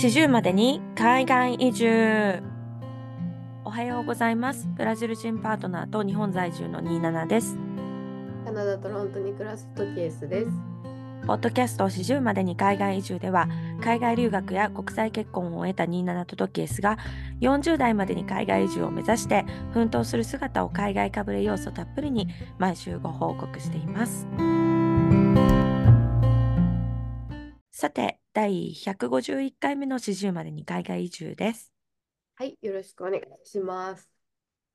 40までに海外移住。おはようございます。ブラジル人パートナーと日本在住の27です。カナダ・トロントに暮らすトキエスです。ポッドキャスト40までに海外移住では海外留学や国際結婚を得た27とトキエスが40代までに海外移住を目指して奮闘する姿を海外かぶれ要素たっぷりに毎週ご報告しています。さて第151回目の40までに海外移住ですはい、よろしくお願いします。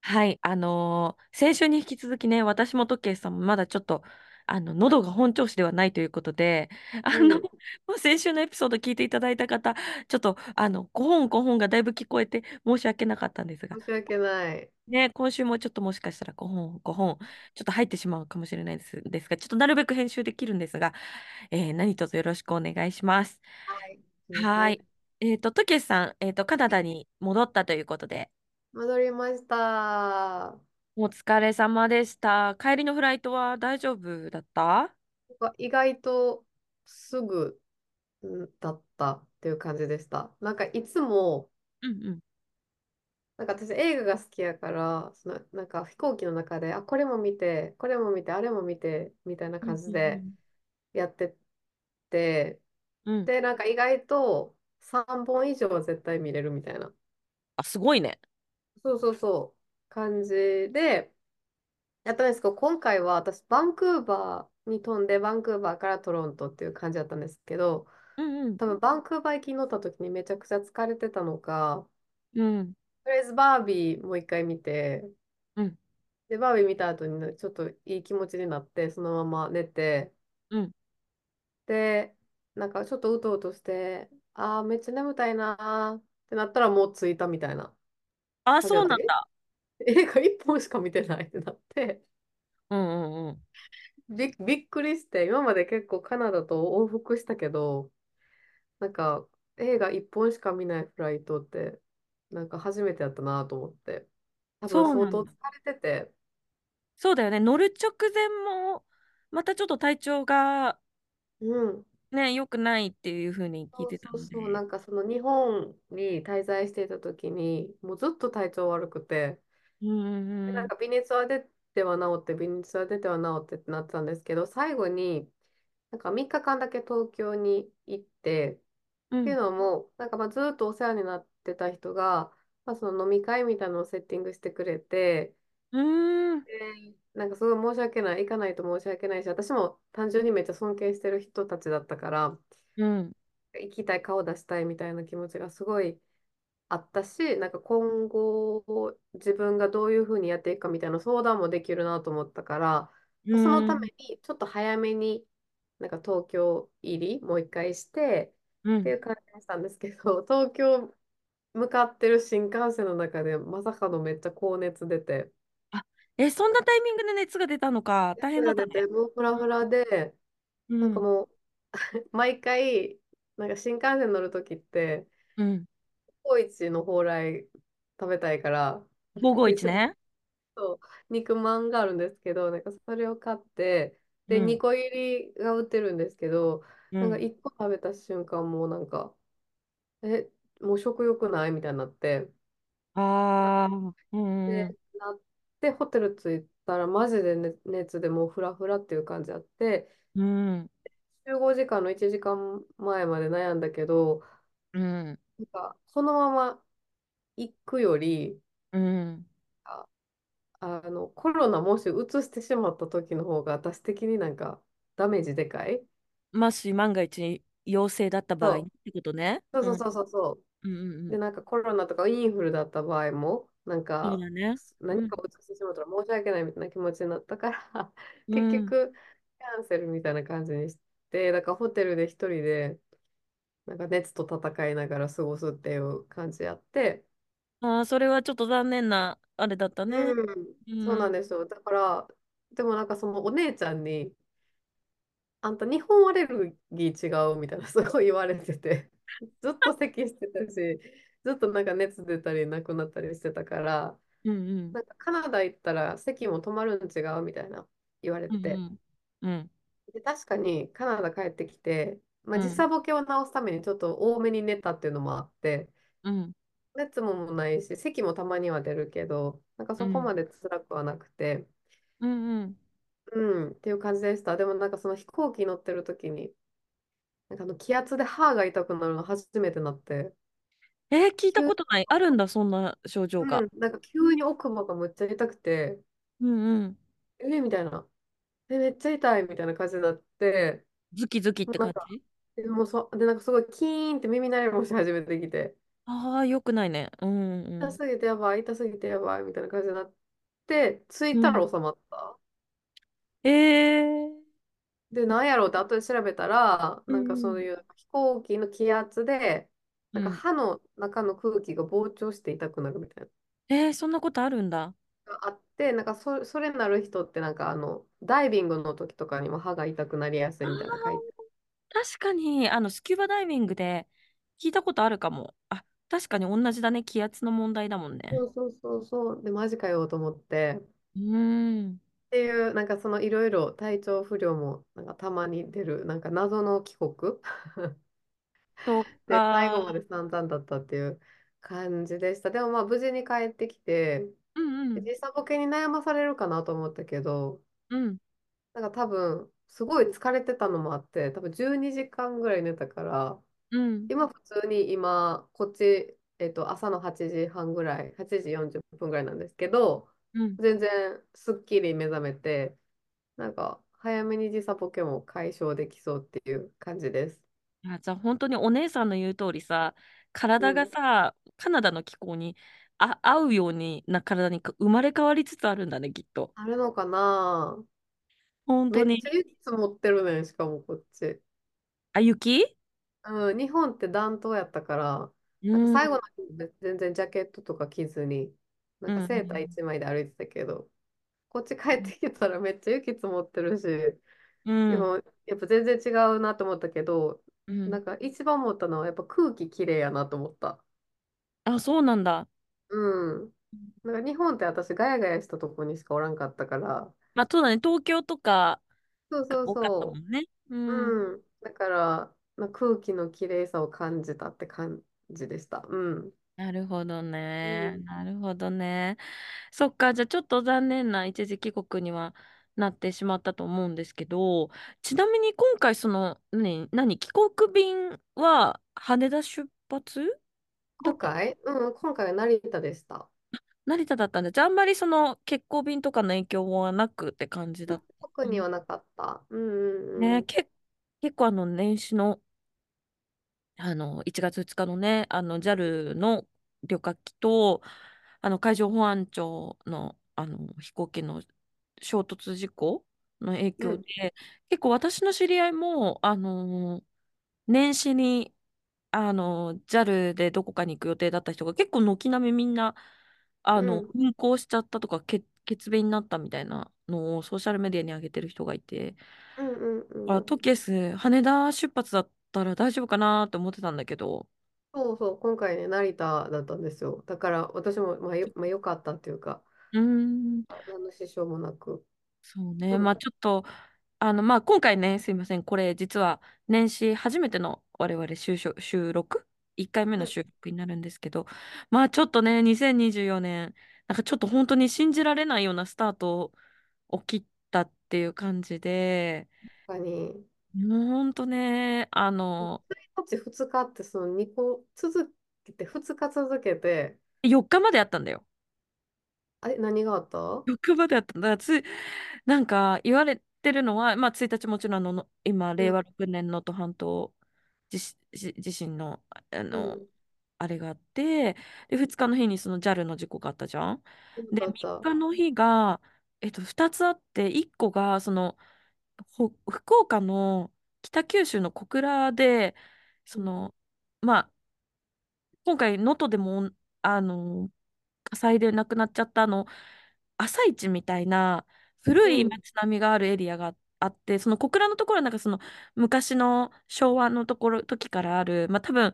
はい、あのー先週に引き続きね、私もトッケイさんもまだちょっと、あの、喉が本調子ではないということで、あの、うんまあ先週のエピソード聞いていただいた方、ちょっと、あの、5本5本がだいぶ聞こえて申し訳なかったんですが、申し訳ない。ね、今週もちょっともしかしたら5本、5本、ちょっと入ってしまうかもしれないです、ですが、ちょっとなるべく編集できるんですが、えー何卒よろしくお願いします。はい。はい。えっと、トッケイさん、えっと、カナダに戻ったということで、戻りました。お疲れ様でした。帰りのフライトは大丈夫だった？なんか意外とすぐんだったっていう感じでした。なんかいつも、うんうん。なんか私映画が好きやから、そのなんか飛行機の中で、あ、これも見て、これも見て、あれも見て、みたいな感じでやってて、うんうん。で、なんか意外と3本以上は絶対見れるみたいな。あ、すごいね。そうそうそう、感じで、やったんですけど、今回は私、バンクーバーに飛んで、バンクーバーからトロントっていう感じだったんですけど、うんうん。多分バンクーバー行きに乗った時にめちゃくちゃ疲れてたのか、うん。とりあえずバービーもう一回見て、うん。で、バービー見た後にねちょっといい気持ちになって、そのまま寝て、うん。で、なんかちょっとうとうとして、ああ、めっちゃ眠たいなーってなったらもう着いたみたいなあ、感じだった。そうなんだ。え、映画一本しか見てないってなって、うんうんうん。びっ、びっくりして、今まで結構カナダと往復したけど、なんか映画一本しか見ないフライトって、なんか初めてやったなと思って、多分相当疲そうなんだ。れてて、そうだよね。乗る直前も、またちょっと体調がうん、ね、良くないっていうふうに聞いてたのそうそう、で。なんかその日本に滞在していた時に、もうずっと体調悪くて、うんうんでうん。なんか微熱は出ては治って、微熱は出ては治ってってなってたんですけど、最後になんか3日間だけ東京に行って、っていううん。のも、なんかまあずっとお世話になってた人が、まあ、その飲み会みたいなのをセッティングしてくれて、うーん。で、なんかすごい申し訳ない、行かないと申し訳ないし、私も単純にめっちゃ尊敬してる人たちだったから、うん。行きたい、顔出したいみたいな気持ちがすごいあったし、なんか今後自分がどういうふうにやっていくかみたいな相談もできるなと思ったから、うその。ためにちょっと早めになんか東京入りもう一回してうん。っていう感じがしたんですけど、東京向かってる新幹線の中でまさかのめっちゃ高熱出て、あ、え、そんなタイミングで熱が出たのか。大変だったね。もうフラフラで、うん。なんかもう 毎回、なんか新幹線乗るときって、うん。コイチの蓬莱食べたいから、551ね。そう肉まんがあるんですけど、なんかそれを買って、で、うん。2個入りが売ってるんですけど、なんかうん。1個食べた瞬間、もうなんか、え、もう食欲ない？みたいになって、ああ。うんうんうで、ん。なって、ホテル着いたら、マジで、ね、熱でもうフラフラっていう感じあって、うん。集合時間の1時間前まで悩んだけど、うん。なんか、そのまま行くより、うん。あ、あの、コロナもし移してしまった時の方が、私的になんか、ダメージでかい？もし万が一陽性だった場合そうってことね。うん。そうそうそうそうそう。うんうんうで、ん。なんかコロナとかインフルだった場合も、なんそうかだね。うん。何かを移してしまったら申し訳ないみたいな気持ちになったから、結うん。局キャンセルみたいな感じにして、だからホテルで一人でなんか熱と戦いながら過ごすっていう感じやって、ああ、それはちょっと残念なあれだったね。うん、うそうなんん。ですよ。だから、でもなんかそのお姉ちゃんに、あんた日本アレルギー違う？みたいなすごい言われてて、ずっと咳してたし、ずっとなんか熱出たりなくなったりしてたから、うんうん。なんかカナダ行ったら席も止まるん違う？みたいな言われて。うんうん。うん。で、確かにカナダ帰ってきて、まあ、時うん、差ボケを直すためにちょっと多めに寝たっていうのもあって、うん、熱ももないし、咳もたまには出るけど、なんかそこうん、まで辛くはなくて、うん、うん。うん、っていう感じでした。でもなんかその飛行機乗ってる時に、なんかあの気圧で歯が痛くなるの初めてなって、えー聞いた急、ことない。あるんだ、そんな症状が。うん、なんか急に奥歯がむっちゃ痛くて、うん、うん。えみたいな、え、めっちゃ痛いみたいな感じになって、ズキズキって感じ？でもそ、で、なんかすごいキーンって耳鳴りもし始めてきて、ああー、よくないね。うん、うん。痛すぎてやばい、痛すぎてやばいみたいな感じになって、着いうん。たら収まった。えー、で、なんやろうって後で調べたら、うん、なんかそういう飛行機の気圧で、なんかうん。歯の中の空気が膨張して痛くなるみたいなえー、そんなことあるんだ。のがあって、なんかそ、それなる人ってなんかあの、ダイビングの時とかにも歯が痛くなりやすあいみたいな書いてー確かに、あの、スキューバダイビングで聞いたことあるかも。あ、確かに同じだね。気圧の問題だもんね。そうそうそうそう。で、マジかよと思って。うーん。っていう、なんかそのいろいろ体調不良もなんかたまに出る、なんか謎の帰国そっで、最後まか。で散々だったっていう感じでした。でもまあ無事に帰ってきて、うんうん。時差ボケに悩まされるかなと思ったけど、うん。なんか多分すごい疲れてたのもあって、多分12時間ぐらい寝たから、うん。今普通に今、こっち、えっと、朝の8時半ぐらい、8時40分ぐらいなんですけど、うん。全然すっきり目覚めて、なんか早めに時差ボケも解消できそうっていう感じです。あ、じゃあ本当にお姉さんの言う通りさ、体がうん。さ、カナダの気候にあ合うようにな体に生まれ変わりつつあるんだね、きっと。あるのかなめっ本当に。ちゃ雪積もってるねん、しかもこっち。あ、雪うん、日本って暖冬やったから、なんか最後の日で全然ジャケットとか着ずに、なうんかセーターん一枚で歩いてたけど、こっち帰ってきたらめっちゃ雪積もってるし、う。でもやっぱ全然違うなと思ったけど、うんなんか一番思ったのはやっぱ空気きれいやなと思った。あ、そうなんだ。うん。なんか日本って私ガヤガヤしたとこにしかおらんかったから、まあ、そうだね。東京とかそうそうが多かったもそんね。うう。ん。うん。だから、まあ、空気のきれいさを感じたって感じでした。うん。なるほどね。うん。なるほどね。そっか。じゃあちょっと残念な一時帰国にはなってしまったと思うんですけど、ちなみに今回その、何、何、帰国便は羽田出発？だった今回、うん、今回は成田でした。成田だったんで、じゃああんまりその欠航便とかの影響はなくって感じだった。特にはなかった。うんうんね、うん。け、結構あの年始のあの、1月2日のね、あの、JAL の旅客機と、あの、海上保安庁の、あの、飛行機の衝突事故の影うん。響で、結構私の知り合いも、あの、年始に、あの、JAL でどこかに行く予定だった人が結構軒並みみんな、あの、うん。運航しちゃったとか、欠、欠便になったみたいなのをソーシャルメディアに上げてる人がいて、うんうんあ、うん。トキエス、羽田出発だったら大丈夫かなって思ってたんだけど、そうそう、今回ね、成田だったんですよ。だから私も、まあ、よ、まあ、よかったっていうか、うーん、何の支障もなく。そうね。まあうん。ちょっと、あの、まあ今回ね、すいません。これ実は年始初めての我々収録、収録 ?1 回目うんの収録になるんですけど、まあちょっとね、2024年、なんかちょっと本当に信じられないようなスタートを切ったっていう感じで、確かに。もう本当ね、あの、1日2日ってその2個続けて、2日続けて、4日まであったんだよ。あれ、何があった？4日まであったんだ。つ、なんか言われてるのは、まあ1日もちろんあの、今、うん、令和6年の能登半島地震地地震の、あの、うん、あれがあって、で、2日の日にその JAL の事故があったじゃん？で、あった。3日の日が、えっと、2つあって、1個が、その、ほ福岡の北九州の小倉で、その、まあ、今回、能登でも、あの、火災で亡くなっちゃったあの、朝市みたいな古いうん、街並みがあるエリアがあって、その小倉のところはなんかその昔の昭和のところ、時からある、まあ多分、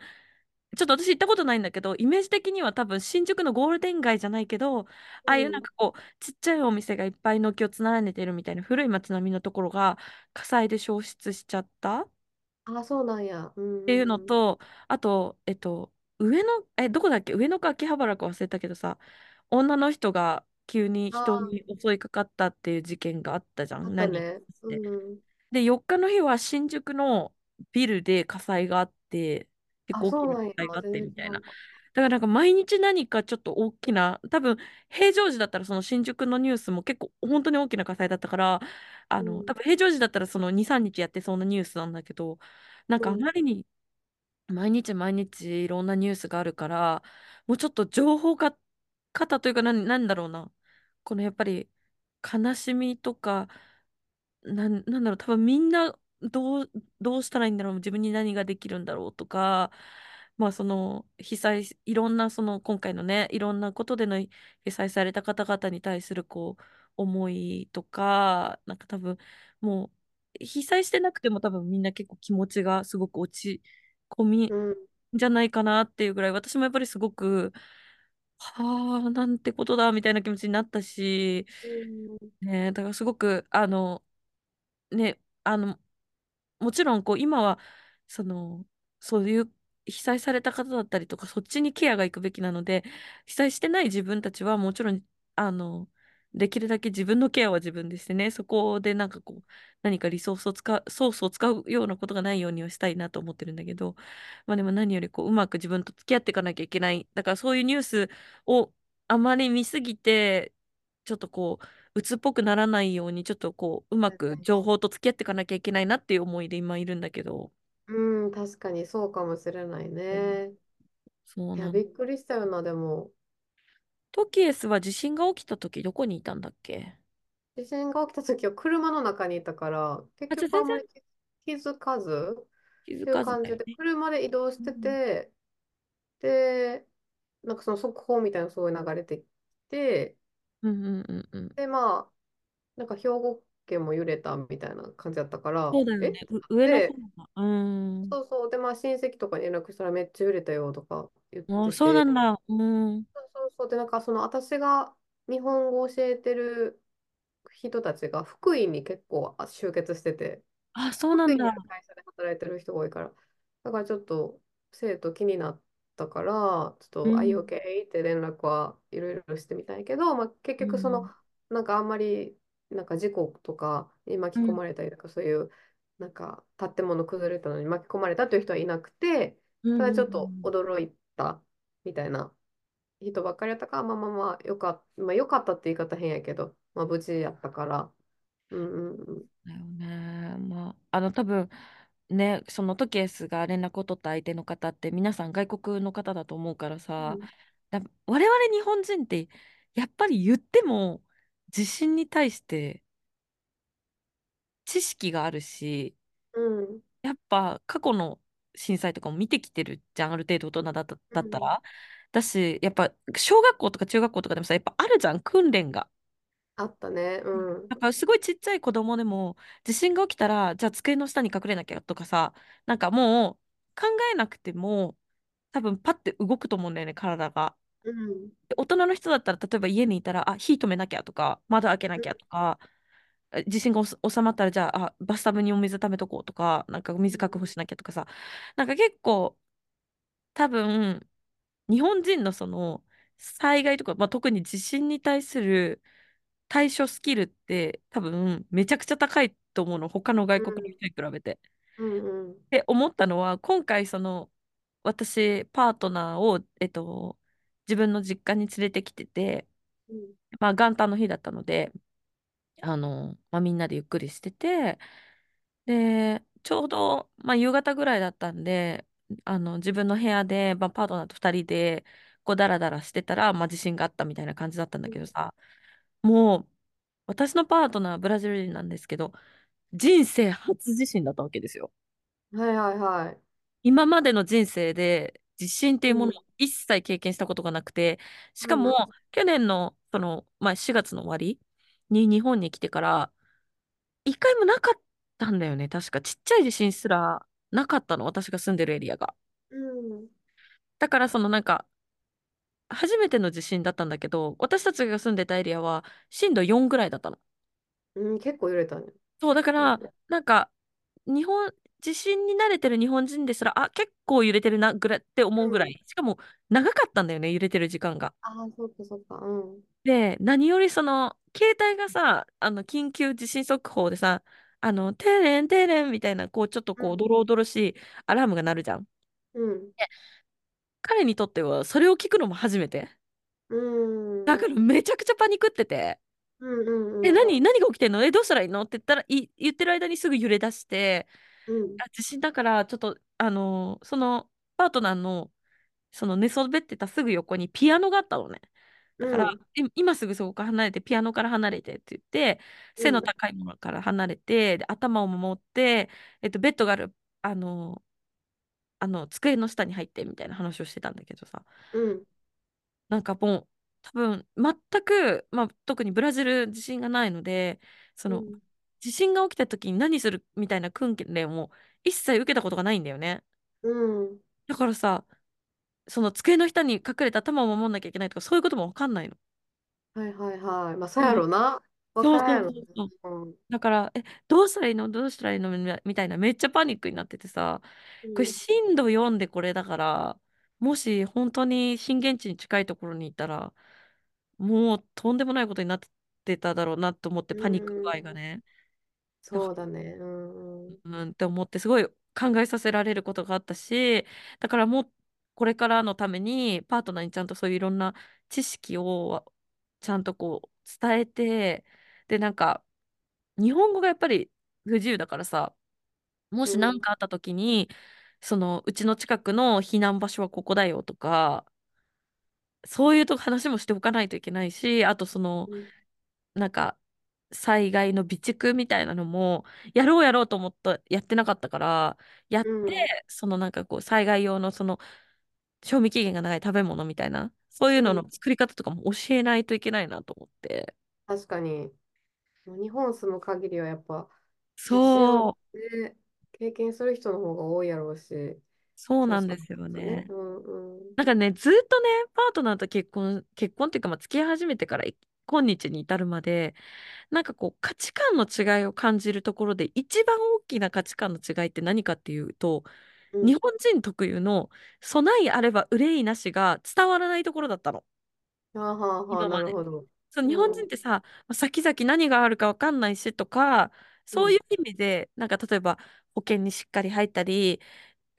ちょっと私行ったことないんだけど、イメージ的には多分新宿のゴールデン街じゃないけど、ああいうなんうん、かこう、ちっちゃいお店がいっぱい軒を連ねてるみたいな古い街並みのところが火災で焼失しちゃった。あ、そうなんや。うっていうんうんのと、あと、えっと、上の、え、どこだっけ？上野か秋葉原か忘れたけどさ、女の人が急に人あに襲いかかったっていう事件があったじゃん。何。うん。で、4日の日は新宿のビルで火災があって、結あ、構大きな火。災があってみたいな。だからなんか毎日何かちょっと大きな、多分平常時だったらその新宿のニュースも結構本当に大きな火災だったから、あた。うの、ん。多分平常時だったらその2、3日やってそうなニュースなんだけど、なんかあうん。まりに毎日毎日いろんなニュースがあるから、もうちょっと情報か方というか何、なんだろうな。このやっぱり悲しみとか、なん、なんだろう、多分みんなどう、どうしたらいいんだろう、自分に何ができるんだろうとか、まあその被災し、いろんなその今回のね、いろんなことでの被災された方々に対するこう、思いとか、なんか多分もう被災してなくても多分みんな結構気持ちがすごく落ち込みうん。んじゃないかなっていうぐらい、私もやっぱりすごく、はあ、なんてことだみたいな気持ちになったし、うん。ね、だからすごく、あの、ね、あの、もちろんこう今はそのそういう被災された方だったりとかそっちにケアが行くべきなので被災してない自分たちはもちろんあのできるだけ自分のケアは自分でしてねそこでなんかこう何かリソースを使うソースを使うようなことがないようにはしたいなと思ってるんだけどまあでも何よりこううまく自分と付き合っていかなきゃいけないだからそういうニュースをあまり見すぎてちょっとこう鬱っぽくならないように、ちょっとこう、うまく情報と付き合っていかなきゃいけないなっていう思いで今いるんだけど。うん、確かにそうかもしれないうんね。いや、そうなの。びっくりしたよな、でも。トキエスは地震が起きた時どこにいたんだっけ？地震が起きた時は車の中にいたから、結局あんまり気づかずっていう気づかず感じで、だよね。車で移動してうんて、で、なんかその速報みたいなのそういう流れてきて、うんうんうんうん。で、まあ、なんか兵庫県も揺れたみたいな感じだったから、そうだよね。上の方て、が。うーん。そうそう、で、まあ親戚とかに連絡したらめっちゃ揺れたよとか言っあ、てて、そうなんだ。うーん。そうで、なんかその私が日本語を教えてる人たちが福井に結構あ集結してて、あ、そうなんだ。会社で働いてる人が多いから、だからちょっと生徒気になったから、ちょっと、あ、い OK うん。って連絡はいろいろしてみたんやけど、まあ、結局その、うん。なんかあんまり、なんか事故とかに巻き込うん。まれたりとか、そういう、なんか建物崩れたのに巻き込まれたという人はいなくて、うただちょっとん。驚いたみたいな人ばっかりやったから、まあまあまあ、よかった、まあ、よかったって言い方変やけど、まあ、無事やったから、うんうんうん。だよね。まあ、あの、多分、ね、そのトキエスが連絡を取った相手の方って皆さん外国の方だと思うからさ、うんだ我々日本人ってやっぱり言っても地震に対して知識があるし、うんやっぱ過去の震災とかも見てきてるじゃん、ある程度大人だった、うんだったら。だし、やっぱ小学校とか中学校とかでもさ、やっぱあるじゃん、訓練が。あったね。うん。だからすごいちっちゃい子供でも地震が起きたら、じゃあ机の下に隠れなきゃとかさ、なんかもう考えなくても多分パッて動くと思うんだよね、体が。うん。で大人の人だったら、例えば家にいたら、あ、火止めなきゃとか、窓開けなきゃとか、え地震が収まったら、じゃあ、あ、バスタブにお水溜めとこうとか、なんかお水確保しなきゃとかさ、なんか結構、多分、日本人のその、災害とか、まあ、特に地震に対する対処スキルって、多分、めちゃくちゃ高いと思うの、他の外国のうん。人に比べて。うんうん。で、思ったのは、今回、その、私、パートナーを、えっと、自分の実家に連れてきてて、うんまあ、元旦の日だったので、あの、まあ、みんなでゆっくりしてて、で、ちょうど、まあ、夕方ぐらいだったんで、あの、自分の部屋で、まあ、パートナーと二人で、こう、ダラダラしてたら、まあ、地震があったみたいな感じだったんだけどさ、もう、私のパートナーはブラジル人なんですけど、人生初地震だったわけですよ。はいはいはい。今までの人生で地震っていうものをうん。一切経験したことがなくて、しかもうん。去年のその、まあ、4月の終わりに日本に来てから一回もなかったんだよね。確かちっちゃい地震すらなかったの、私が住んでるエリアが。うん。だからそのなんか初めての地震だったんだけど、私たちが住んでたエリアは震度4ぐらいだったの。うん、結構揺れたね。そう、だかうん。らなんか日本、地震に慣れてる日本人ですら、あ、結構揺れてるなぐらいって思うぐらうん。い。しかも長かったんだよね、揺れてる時間が。ああ、そっかそっか。うん。で、何よりその、携帯がさ、あの、緊急地震速報でさ、あの、テレン、テレンみたいな、こう、ちょっとこう、ドロドロしいアラームが鳴るじゃん。うん。で彼にとっては、それを聞くのも初めて。うん。うん。だからめちゃくちゃパニクってて、うんえ、うんうん。何、何が起きてんの？え、どうしたらいいの？って言ったら、い、言ってる間にすぐ揺れ出して、うん。あ、地震だから、ちょっと、あのーその、パートナーの、その寝そべってたすぐ横にピアノがあったのね。だから、うん。い今すぐそこから離れて、ピアノから離れてって言って、背のうん。高いものから離れて、で頭を守って、えっと、ベッドがある、あの、あの、机の下に入ってみたいな話をしてたんだけどさ、うん。なんかもう、多分、全く、まあ、特にブラジル地震がないので、その、うん。地震が起きた時に何するみたいな訓練を一切受けたことがないんだよね。うん。だからさ、その机の下に隠れて頭を守んなきゃいけないとか、そういうこともわかんないの。はいはいはい。まあ、そうやうん、ろな。わそうやろそうそう。な。うん。だから、え、どうしたらいいの？どうしたらいいの？みみたいな、めっちゃパニックになっててさ、これうん。震度4でこれだから、もし本当に震源地に近いところにいたら、もうとんでもないことになってただろうなと思って、うパニック具合がん。ね。だかそうだね。うんうん。ら、うんって思って、すごい考えさせられることがあったし、だからもう、これからのために、パートナーにちゃんとそういういろんな知識をちゃんとこう伝えて、で、なんか、日本語がやっぱり不自由だからさ、もし何うん。かあった時に、そのうちの近くの避難場所はここだよとか、そういうと話もしておかないといけないし、あとその、うん。なんか、災害の備蓄みたいなのも、やろうやろうと思ったやってなかったから、やっうて、ん。そのなんかこう、災害用のその、賞味期限が長い食べ物みたいな、そういうののうん作り方とかも教えないといけないなと思って。確かに。日本住む限りはやっぱそう、ね、経験する人の方が多いやろうし、そうなんですよね。ね。うんうん。なんかね、ずっとね、パートナーと結婚、結婚っていうか、まあ、付き合い始めてから今日に至るまで、なんかこう、価値観の違いを感じるところで、一番大きな価値観の違いって何かっていうと、うん。日本人特有の備えあれば憂いなしが伝わらないところだったの、はあはあはあ、今まで。なるほど。そう、日本うん。人ってさ、まあ先々何があるか分かんないしとか、うん。そういう意味で、なんか例えば保険にしっかり入ったり、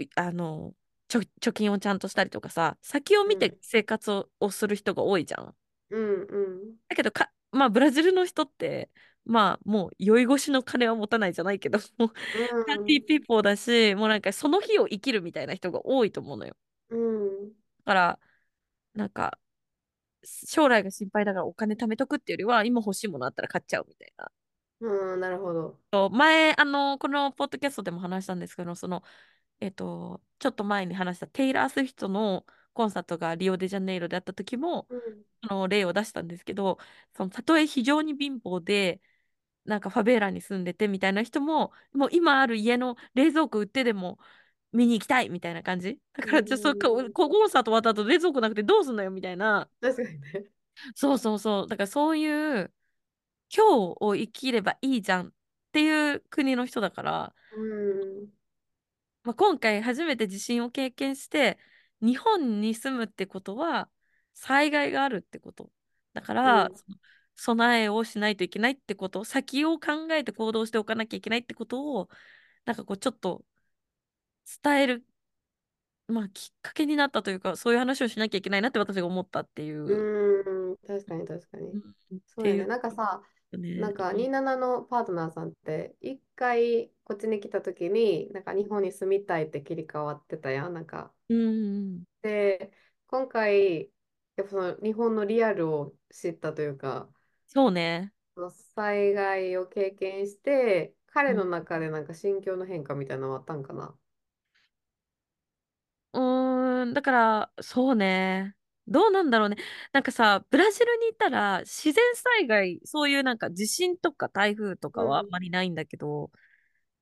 いあの、貯金をちゃんとしたりとかさ、先を見うん。て生活を、をする人が多いじゃん。うん。うん。だけどか、まあ、ブラジルの人って、まあ、もう酔い越しの金は持たないじゃないけど、もううパーティーん。ピーポーだし、もうなんかその日を生きるみたいな人が多いと思うのよ。うん。だから、なんか、将来が心配だからお金貯めとくっていうよりは、今欲しいものあったら買っちゃうみたいな。うん。なるほど。と前、あの、このポッドキャストでも話したんですけど、その、えっと、ちょっと前に話したテイラー・スウィフトのコンサートがリオデジャネイロであった時も、うん。その例を出したんですけど、そのたとえ非常に貧乏で、なんかファベーラに住んでてみたいな人も、もう今ある家の冷蔵庫売ってでも見に行きたいみたいな感じ。だうから、じゃあ、そこ、ん。コンサート終わった後冷蔵庫なくてどうすんのよみたいな。確かにね。そうそうそう。だからそういう今日を生きればいいじゃんっていう国の人だから、うん。まあ、今回初めて地震を経験して、日本に住むってことは災害があるってこと。だから、うん。備えをしないといけないってこと、先を考えて行動しておかなきゃいけないってことを、なんかこうちょっと伝える、まあ、きっかけになったというか、そういう話をしなきゃいけないなって私が思ったっていう、うん。確かに確かに。うそうやね。ていうなんかさ、ね。なんかうん27のパートナーさんって一回こっちに来た時になんか日本に住みたいって切り替わってたやん。なんかうん、で今回やっぱその日本のリアルを知ったというかそうね。災害を経験して彼うんの中でなんか心境の変化みたいなのはあったんかな？うーん、だから、そうね。どうなんだろうね。なんかさ、ブラジルにいたら自然災害、そういうなんか地震とか台風とかはあんうんまりないんだけど、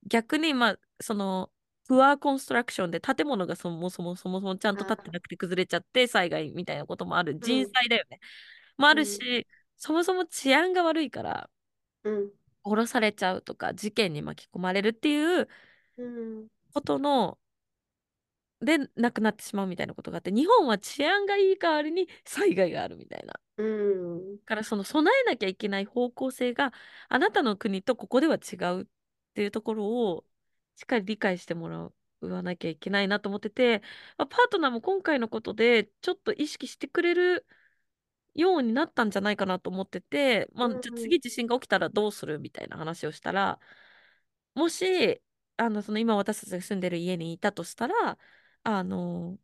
逆にまあ、その、プアーコンストラクションで建物がそもそもそもそもちゃんと建ってなあくて崩れちゃって災害みたいなこともある。人うん災だよね。もあうんるし、そもそも治安が悪いからうん殺されちゃうとか事件に巻き込まれるっていううんことの、で亡くなってしまうみたいなことがあって、日本は治安がいい代わりに災害があるみたいな。だうん。からその備えなきゃいけない方向性があなたの国とここでは違うっていうところをしっかり理解してもらわなきゃいけないなと思ってて、まあパートナーも今回のことでちょっと意識してくれるようになったんじゃないかなと思ってて、まあ、じゃあ次地震が起きたらどうするみたいな話をしたら、もし、あの、その今私たちが住んでる家にいたとしたら、あの、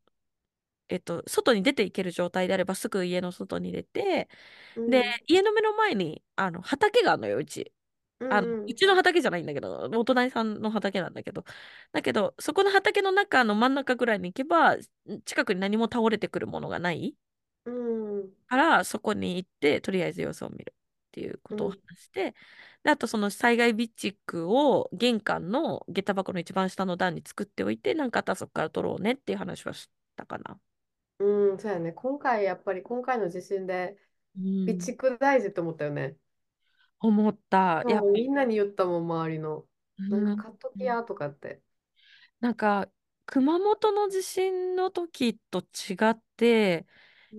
えっと、外に出ていける状態であればすぐ家の外に出て、で、うん。家の目の前にあの畑があるのよ、うち。あの、うん。うん。うちの畑じゃないんだけど、お隣さんの畑なんだけど、だけど、そこの畑の中の真ん中ぐらいに行けば、近くに何も倒れてくるものがないうん。からそこに行ってとりあえず様子を見るっていうことを話うん。してであとその災害備蓄を玄関の下駄箱の一番下の段に作っておいてなんかあったらそこから取ろうねっていう話はしたかな。うん、そうやね。今回、やっぱり今回の地震で、備うん蓄大事って思ったよね。思ったやっぱみんなに言ったもん、周りの。なんうん、か買っときやとかって。なんか熊本の地震の時と違って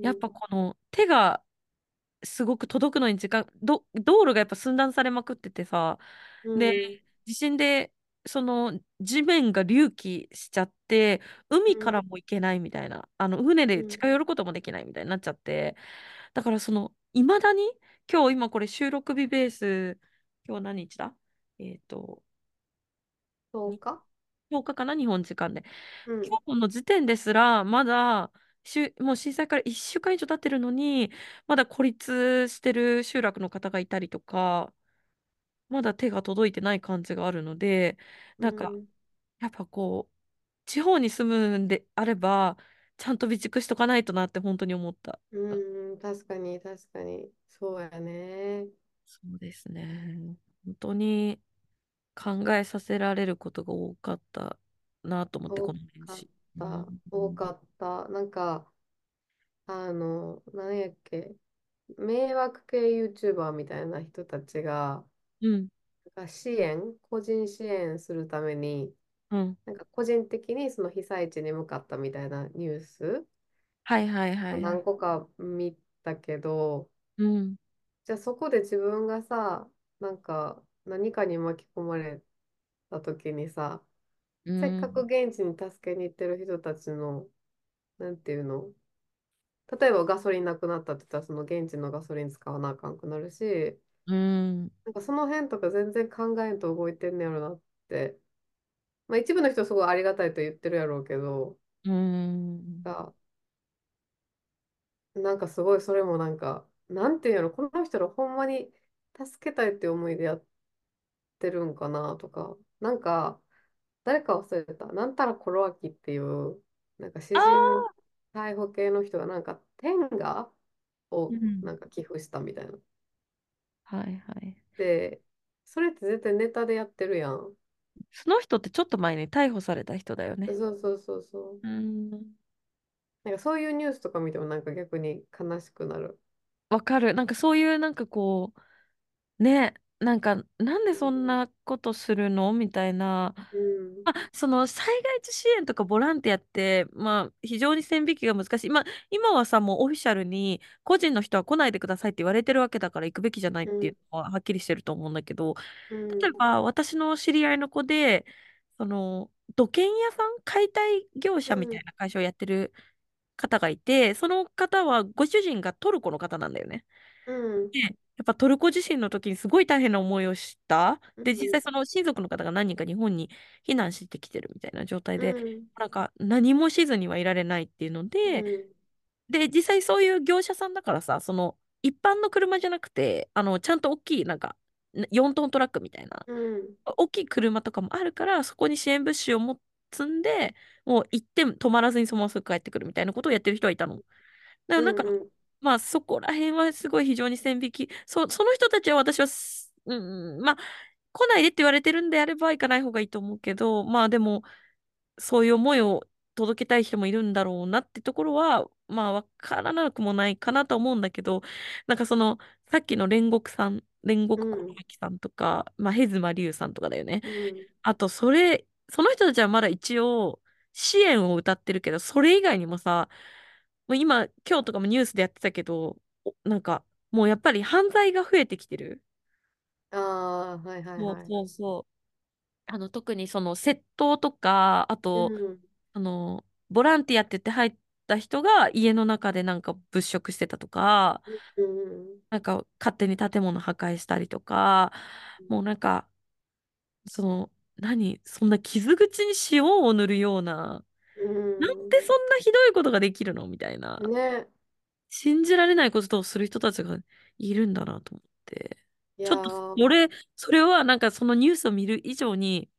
やっうん。ぱこの手がすごく届くのに時間、ど、道路がやっぱ寸断されまくっててさ、うで、ん。地震で、その地面が隆起しちゃって、海かうん。らも行けないみたいな、あの船でうん。近寄ることもできないみたいになっちゃって、だからその、いまだに、今日今これ収録日ベース、今日何日だ？えっと、にそうか。10日かな、日本時間で。うん。今日の時点ですら、まだ、しゅもう震災から1週間以上経ってるのに、まだ孤立してる集落の方がいたりとか、まだ手が届いてない感じがあるので、なんか、うん。やっぱこう、地方に住むんであれば、ちゃんと備蓄しとかないとなって本当に思った。うん。確かに、確かに。そうやね。そうですね。本当に考えさせられることが多かったなと思って、多この年。多ん。かった。なんか、あの、なんやっけ？迷惑系 YouTuber みたいな人たちが、うん。なんか支援、個人支援するために、うん。なんか個人的にその被災地に向かったみたいなニュースはいはいはいはい。何個か見たけど、うん。じゃあそこで自分がさ、なんか何かに巻き込まれた時にさ、うせっかくん。現地に助けに行ってる人たちの、なんていうの？例えばガソリンなくなったって言ったらその現地のガソリン使わなあかんくなるし、うん。なんかその辺とか全然考えんと動いてんねやろなって。まあ一部の人はすごいありがたいと言ってるやろうけど、うん。がなんかすごいそれもなんか、なんていうの、この人らほんまに助けたいって思いでやってるんかなとか、なんか誰か忘れた、なんたらコロアキっていう、なんか詩あ人あ。逮捕系の人がなんか天下をうん。なんか寄付したみたいな。はいはい。で、それって絶対ネタでやってるやん。その人ってちょっと前に逮捕された人だよね。そうそうそうそう。うん。なんかそういうニュースとか見てもなんか逆に悲しくなる。わかる。なんかそういうなんかこう、ね、なんかなんでそんなことするの？みたいな。うん。まあ、その災害地支援とかボランティアって、まあ、非常に線引きが難しい。まあ、今はさ、もうオフィシャルに個人の人は来ないでくださいって言われてるわけだから行くべきじゃないっうん。ていうのははっきりしてると思うんだけど、うん例えば私の知り合いの子で、その土建屋さん、解体業者みたうんいな会社をやってる方がいて、その方はご主人がトルコの方なんだよね。うんで、やっぱトルコ地震の時にすごい大変な思いをした。で、実うん。際その親族の方が何人か日本に避難してきてるみたいな状態で、うん。なんか何もしずにはいられないっていうので、うん。で、実際そういう業者さんだからさ、その一般の車じゃなくて、あの、ちゃんと大きい、なんか4トントラックみたいな、うん。大きい車とかもあるから、そこに支援物資をも積んで、もう行って止まらずにそのまますぐ帰ってくるみたいなことをやってる人はいたの。だからなんか、うんうんまあそこら辺はすごい非常に線引き。そ、その人たちは私はす、うん、まあ来ないでって言われてるんであれば行かない方がいいと思うけど、まあでもそういう思いを届けたい人もいるんだろうなってところは、まあわからなくもないかなと思うんだけど、なんかそのさっきの煉獄さん、煉獄小うん牧さんとか、まあヘズマリュウさんとかだよね。うんあとそれその人たちはまだ一応支援を歌ってるけど、それ以外にもさ、もう今、今日とかもニュースでやってたけど、おなんか、もうやっぱり犯罪が増えてきてる。ああ、はいはいはい。そうそうそう。あの、特にその窃盗とか、あうと、ん。あの、ボランティアって言って入った人が家の中でなんか物色してたとか、うん。なんか勝手に建物破壊したりとか、もうなんか、その、何そんな傷口に塩を塗るような、うなんでん。そんなひどいことができるの？みたいな。ね。信じられないことをする人たちがいるんだなと思って。ちょっと、ー、俺、それはなんかそのニュースを見る以上に、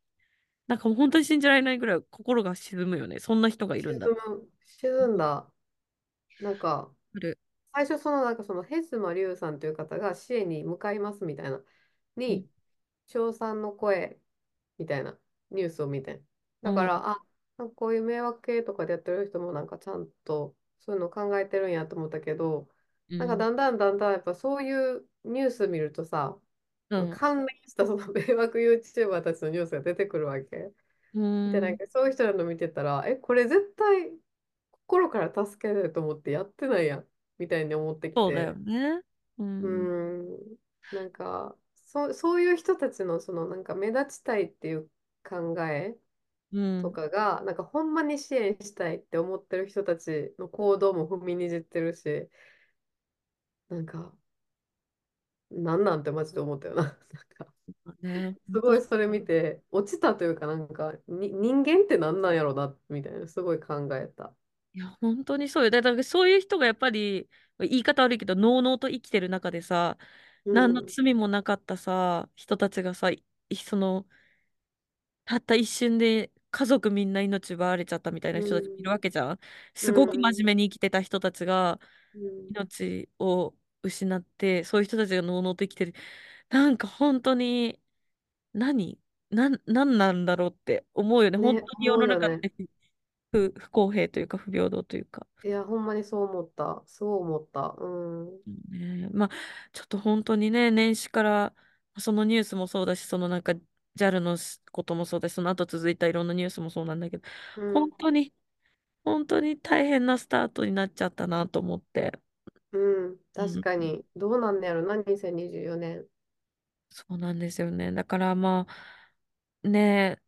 なんかもう本当に信じられないぐらい心が沈むよね。そんな人がいるん沈だ。む、沈んだ。なんか。最初そのなんかそのヘスマリュウさんという方が支援に向かいますみたいなうんに称賛の声みたいなニュースを見てだかうんらあなんかこういう迷惑系とかでやってる人もなんかちゃんとそういうの考えてるんやと思ったけどなんかうん。だんだんだんだんやっぱそういうニュース見るとさうん。関連したその 迷惑 YouTuber たちのニュースが出てくるわけ。でなんうん。かそういう人らの見てたらえこれ絶対心から助けると思ってやってないやんみたいに思ってきそうだよてね。ううん。ん、なんか、そう、そういう人たちの、その、なんか、目立ちたいっていう考えとうん。かが、なんか、ほんまに支援したいって思ってる人たちの行動も踏みにじってるし、なんか、なんなんてマジで思ったよな。なんか、ね、すごいそれ見て、落ちたというか、なんか、に、人間ってなんなんやろな、みたいな、すごい考えた。いや、本当にそうよ。だからそういう人がやっぱり、言い方悪いけど、のうのうと生きてる中でさ、う何のん、罪もなかったさ、人たちがさ、いその、たった一瞬で家族みんな命奪われちゃったみたいなう人たちもいるわん、けじゃん。うすごく真面ん、目に生きてた人たちがうん、命を失って、そういう人たちがのうのうと生きてる。なんか本当に、何？なん、なんなんだろうって思うよね。本ね、当に世の。中って不、不公平というか不平等というか。いや、ほんまにそう思った。そう思った。うん。ね、まあ、ちょっと本当にね、年始からそのニュースもそうだし、そのなんか JAL のこともそうだし、その後続いたいろんなニュースもそうなんだけど、うん。本当に、本当に大変なスタートになっちゃったなと思って。うん。うん、確かに。どうなんねやろな、2024年。そうなんですよね。だからまあ、ね、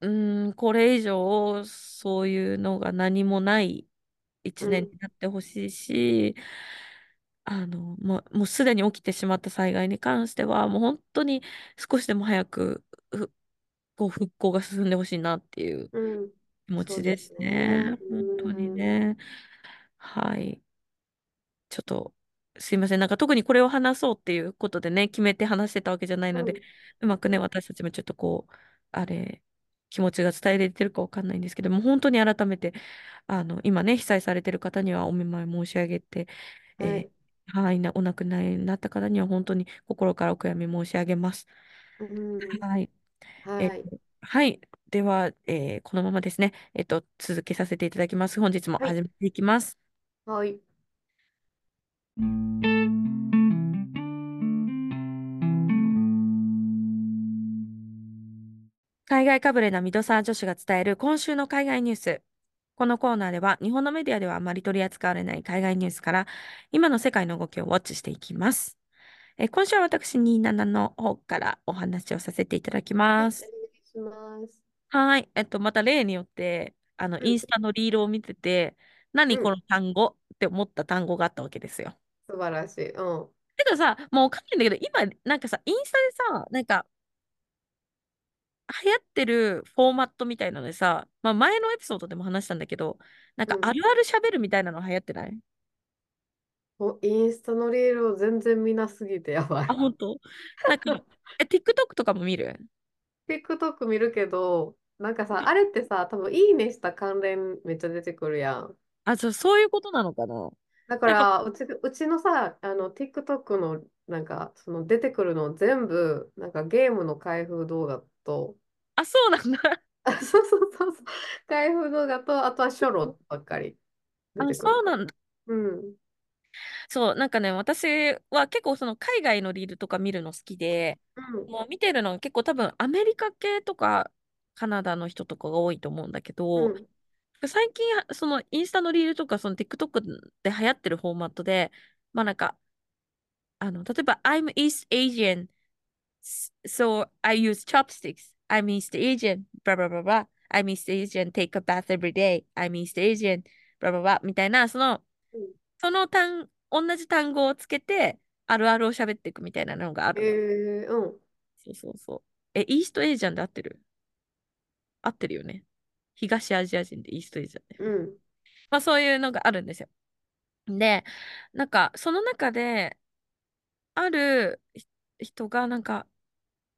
うん、これ以上そういうのが何もない一年うん。になってほしいし、あの、もう、もうすでに起きてしまった災害に関しては、もう本当に少しでも早く、ふこう復興が進んでほしいなっていううん。気持そうでちですすね。ね。本当にうん。ね。はい。ちょっと、すいません。なんか特にこれを話そうっていうことでね、決めて話してたわけじゃないので、うまくね、うん。私たちもちょっとこう、あれ、気持ちが伝えれてるかわかんないんですけども、本当に改めて、あの、今ね、被災されてる方にはお見舞い申し上げて、えーはい。はい、な、お亡くなりになった方には本当に心からお悔やみ申し上げます。うん。はい。はい。と、はい。では、えーこのままですね、えっと、続けさせていただきます。本日もはい。始めていきます。はい。海外かぶれなミドサー女子が伝える今週の海外ニュース。このコーナーでは日本のメディアではあまり取り扱われない海外ニュースから今の世界の動きをウォッチしていきます。えー今週は私27の方からお話をさせていただきはい。ます。お願いします。はい。えっと、また例によって、あの、うん。インスタのリールを見てて、何このうん。単語って思った単語があったわけですよ。素晴らしい。うん。けどさ、もうわかんないんだけど、今、なんかさ、インスタでさ、なんか、流行ってるフォーマットみたいなのでさ、まあ前のエピソードでも話したんだけど、なんうん。かあるある喋るみたいなの流行ってない？お、インスタのリールを全然見なすぎてやばあ、い。本当？なんか、え、TikTok とかも見る？TikTok 見るけど、なんかさ、あれってさ、多分いいねした関連めっちゃ出てくるやん。あ、そう、そういうことなのかな？だから、うち、うちのさ、あの、TikTok の、なんか、その出てくるの全部、なんかゲームの開封動画と、あ、そうなんだ。あ、そうそうそうそう、開封動画と、あとはショロばっかり出あ、てくる。そうなんだ。うん。そう、なんかね、私は結構その海外のリールとか見るの好きで、うん。もう見てるの結構多分アメリカ系とかカナダの人とかが多いと思うんだけど、うん。最近、そのインスタのリールとか、その TikTok で流行ってるフォーマットで、まあなんか、あの、例えば、I'm East Asian, so I use chopsticks. I'm East Asian, blah blah blah blah. I'm East Asian, take a bath every day. I'm East Asian, blah blah blah. みたいな、その、うんその単、同じ単語をつけて、あるあるを喋っていくみたいなのがあるの。えー、うん。そうそうそう。え、イーストエイジアンで合ってる？合ってるよね。東アジア人でイーストエイジアンで。うん。まあそういうのがあるんですよ。で、なんか、その中で、あるひ人が、なんか、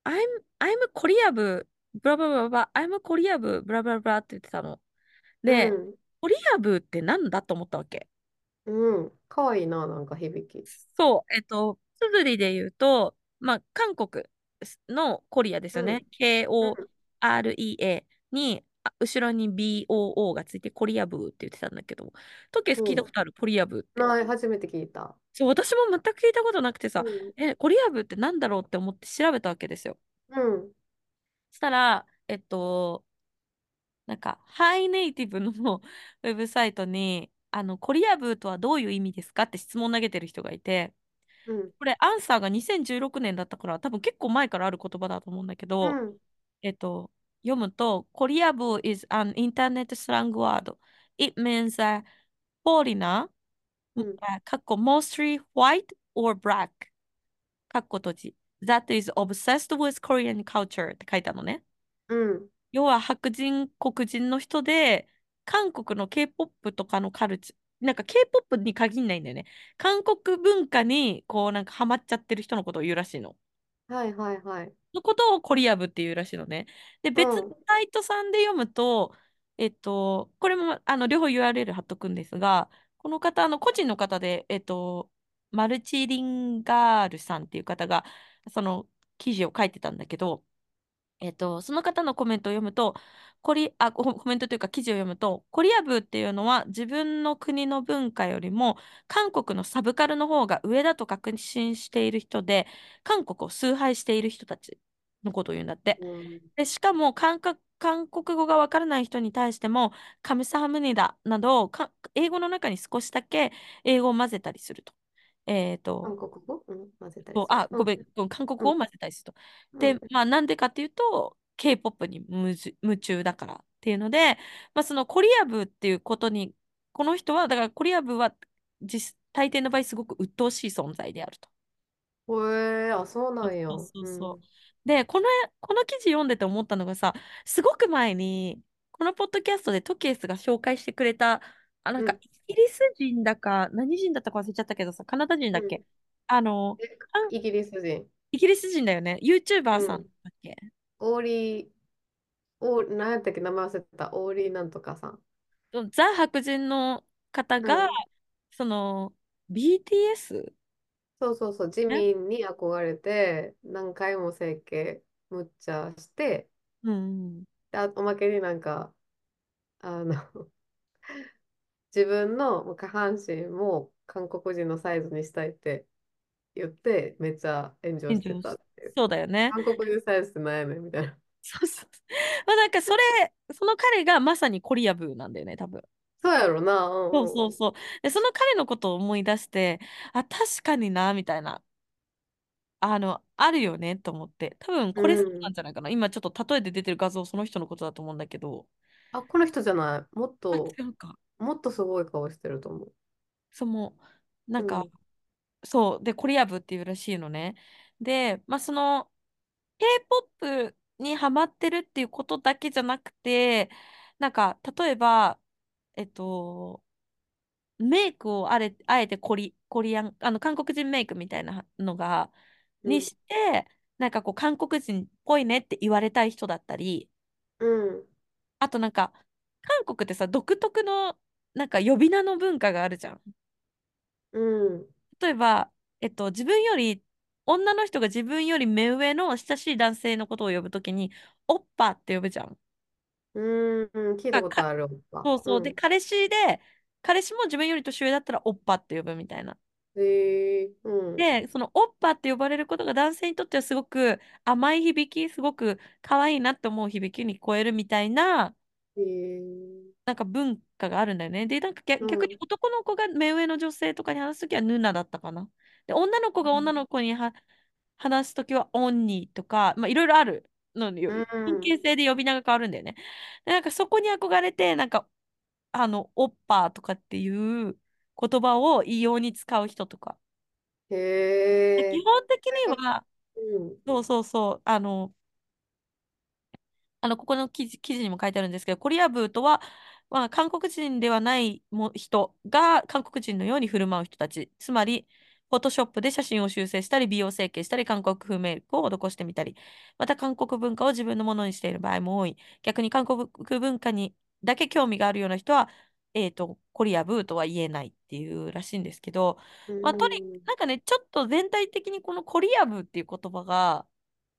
I'm, I'm コリア部、ブラブラブラブラ、I'm コリア部、ブラブラブラって言ってたの。うで、ん。コリア部ってなんだと思ったわけ？うん。かわいいな、なんか響き。そう、えっと、綴りで言うと、まあ、韓国のコリアですよね。K-O-R-E-A に、あ後ろに B-O-O がついてコリア部って言ってたんだけど、トケス聞いたうん。ことあるコリア部って。ない、初めて聞いた。そう、私も全く聞いたことなくてさ、うん。え、コリア部ってなんだろうって思って調べたわけですよ。うん。そしたら、えっと、なんか、ハイネイティブの ウェブサイトに、あの、コリア部とはどういう意味ですかって質問を投げてる人がいて、うん。これ、アンサーが2016年だったから、多分結構前からある言葉だと思うんだけど、うん。えっと、読むと、コリア部 is an internet slang word. It means a foreigner, うん。あかっこ mostly white or black, かっこ閉じ that is obsessed with Korean culture って書いてあるのね。うん。要は白人、黒人の人で、韓国の K-POP とかのカルチャー、なんか K-POP に限んないんだよね。韓国文化にこうなんかハマっちゃってる人のことを言うらしいの。はいはいはい。のことをコリア部っていうらしいのね。で、別のうん。サイトさんで読むと、えっと、これもあの両方 URL 貼っとくんですが、この方、あの個人の方で、えっと、マルチリンガールさんっていう方が、その記事を書いてたんだけど、えっと、その方のコメントを読むと、コリ、あ、コ コメントというか記事を読むと、コリア部っていうのは自分の国の文化よりも韓国のサブカルの方が上だと確信している人で、韓国を崇拝している人たちのことを言うんだって。うん。で、しかも韓国、韓国語がわからない人に対しても、カムサハムニダなど、か英語の中に少しだけ英語を混ぜたりすると。えっと、韓国語？うん。混ぜたり。あ、うん。ごめん、韓国うん。語を混ぜたりすると。で、うん。まあ、なんでかっていうと、K-POP に夢中夢中だからっていうので、まあ、そのコリア部っていうことに、この人は、だからコリア部は実、大抵の場合すごく鬱陶しい存在であると。へえあ、そうなんや。そうそううそ。う。で、この、この記事読んでて思ったのがさ、すごく前に、このポッドキャストでトキエスが紹介してくれた、あ、なんか、うん。イギリス人だか、何人だったか忘れちゃったけどさ、カナダ人だうん。っけあの、え、あイギリス人。イギリス人だよね。YouTuber さんうん。だっけ？オーリー、オー、何やったっけ、名前忘れてた。オーリーなんとかさん。ザ白人の方が、うん。その、BTS? そうそうそう。自ね民に憧れて、何回も整形、むっちゃして、うん。であおまけになんか、あの自分の下半身も韓国人のサイズにしたいって言って、めっちゃ炎上してたっていう。そうだよね。韓国人サイズって何やねんみたいな。そうそう。まあなんかそれ、その彼がまさにコリアブなんだよね、多分。そうやろな。うんそううんうん。そうそう。で、その彼のことを思い出して、あ、確かにな、みたいな。あの、あるよね、と思って。多分うこれそうなんん。じゃないかな。今ちょっと例えで出てる画像、その人のことだと思うんだけど。あ、この人じゃない。もっあ、と、違うか。もっとすごい顔してると思う。その、なんか、うん。そう。で、コリア部っていうらしいのね。で、まあ、その、K-POP にハマってるっていうことだけじゃなくて、なんか、例えば、えっと、メイクをあれ、あえてコリ、コリアン、あの、韓国人メイクみたいなのが、うん。にして、なんかこう、韓国人っぽいねって言われたい人だったり、うん。あとなんか、韓国ってさ、独特の、なんか呼び名の文化があるじゃん。うん。例えば、えっと、自分より、女の人が自分より目上の親しい男性のことを呼ぶときに、オッパって呼ぶじゃん。うん。聞いたことあるわ。そうそう。で、うん。彼氏で、彼氏も自分より年上だったらオッパって呼ぶみたいな。へえ、うん。で、そのオッパって呼ばれることが男性にとってはすごく甘い響き、すごく可愛いなって思う響きに聞こえるみたいな、へえ、なんか文化があるんだよね。で、なんか逆逆にうん。男の子が目上の女性とかに話すときはヌナだったかな。で、女の子が女の子には話すときはオンニーとか、まあいろいろあるのよ。うん。関係性で呼び名が変わるんだよね。で、なんかそこに憧れて、なんか、あの、オッパーとかっていう言葉を異様に使う人とか。へで基え、本的には、うん。そうそうそう、あの、あの、ここの記事、記事にも書いてあるんですけど、コリアブーとは、まあ、韓国人ではないも人が韓国人のように振る舞う人たち。つまり、フォトショップで写真を修正したり、美容整形したり、韓国風メイクを施してみたり、また韓国文化を自分のものにしている場合も多い。逆に韓国文化にだけ興味があるような人は、えっと、コリアブーとは言えないっていうらしいんですけど、うまあ、とに、ん。なんかね、ちょっと全体的にこのコリアブーっていう言葉が、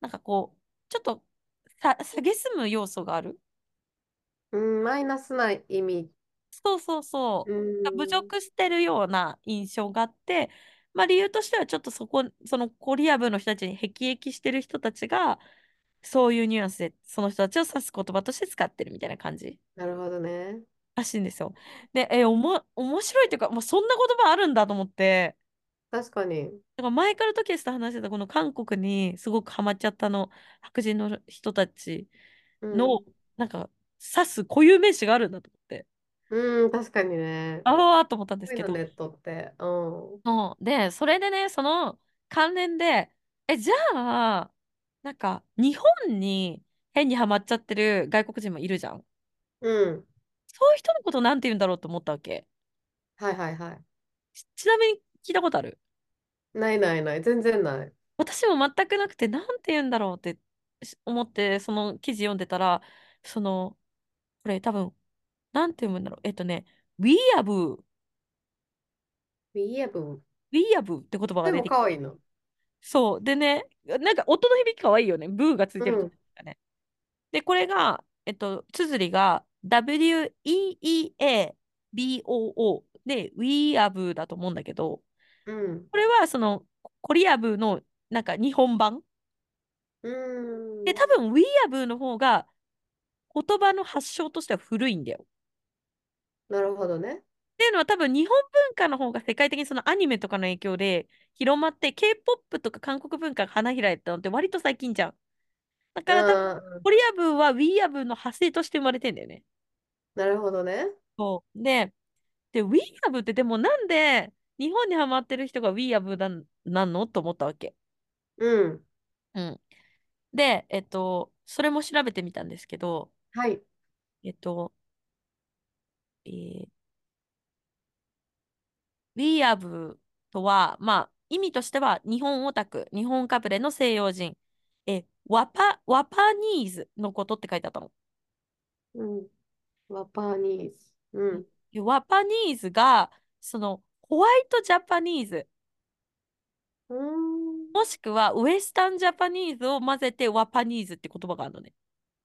なんかこう、ちょっとさ、蔑む要素がある。うん、マイナスな意味。そうそううそう。侮ん。辱してるような印象があって、まあ理由としてはちょっとそこ、そのコリア部の人たちに辟易してる人たちが、そういうニュアンスでその人たちを指す言葉として使ってるみたいな感じなるほどね。らしいんですよ。で、え、おも、面白いっていうか、もうそんな言葉あるんだと思って、確かに。だから前からトキエスと話してたこの韓国にすごくハマっちゃったの白人の人たちの、うん。なんか指す固有名詞があるんだと思って。うん、確かにね。ああと思ったんですけど。ネットって。うん。そうで、それでね、その関連で、え、じゃあ、なんか、日本に変にハマっちゃってる外国人もいるじゃん。うん。そういう人のことなんて言うんだろうと思ったわけ。はいはいはい。ち、ちなみに聞いたことある？ないないない。全然ない。私も全くなくて、なんて言うんだろうってし思って、その記事読んでたら、その、これ多分、なんて読むんだろう。えっとね、We are エブ We are boo って言葉がでも出てきて。可愛いの。そう。でね、なんか音の響きかわいいよね。ブーがついてるとうん。かね。で、これが、えっと、綴りが WEEABOO で We are Boo だと思うんだけど、うん。これはそのコリアブーのなんか日本版。うで、ん。多分 We are Boo の方が言葉の発祥としては古いんだよ。なるほどね。っていうのは多分日本文化の方が世界的にそのアニメとかの影響で広まって K-POP とか韓国文化が花開いたのって割と最近じゃん。だうから多分ん。コリアブーは We are Boo の派生として生まれてんだよね。なるほどね。そう。で、で、We Have ってでもなんで日本にハマってる人が We Have なんなんの？と思ったわけ。うん。うん。で、えっと、それも調べてみたんですけど、はい。えっと、えー We Have とは、まあ、意味としては日本オタク、日本かぶれの西洋人、え、ワパ、ワパニーズのことって書いてあったの。うん。ワパニーズ。うん。でワパニーズが、その、ホワイトジャパニーズ、うーん。もしくはウエスタンジャパニーズを混ぜてワパニーズって言葉があるのね。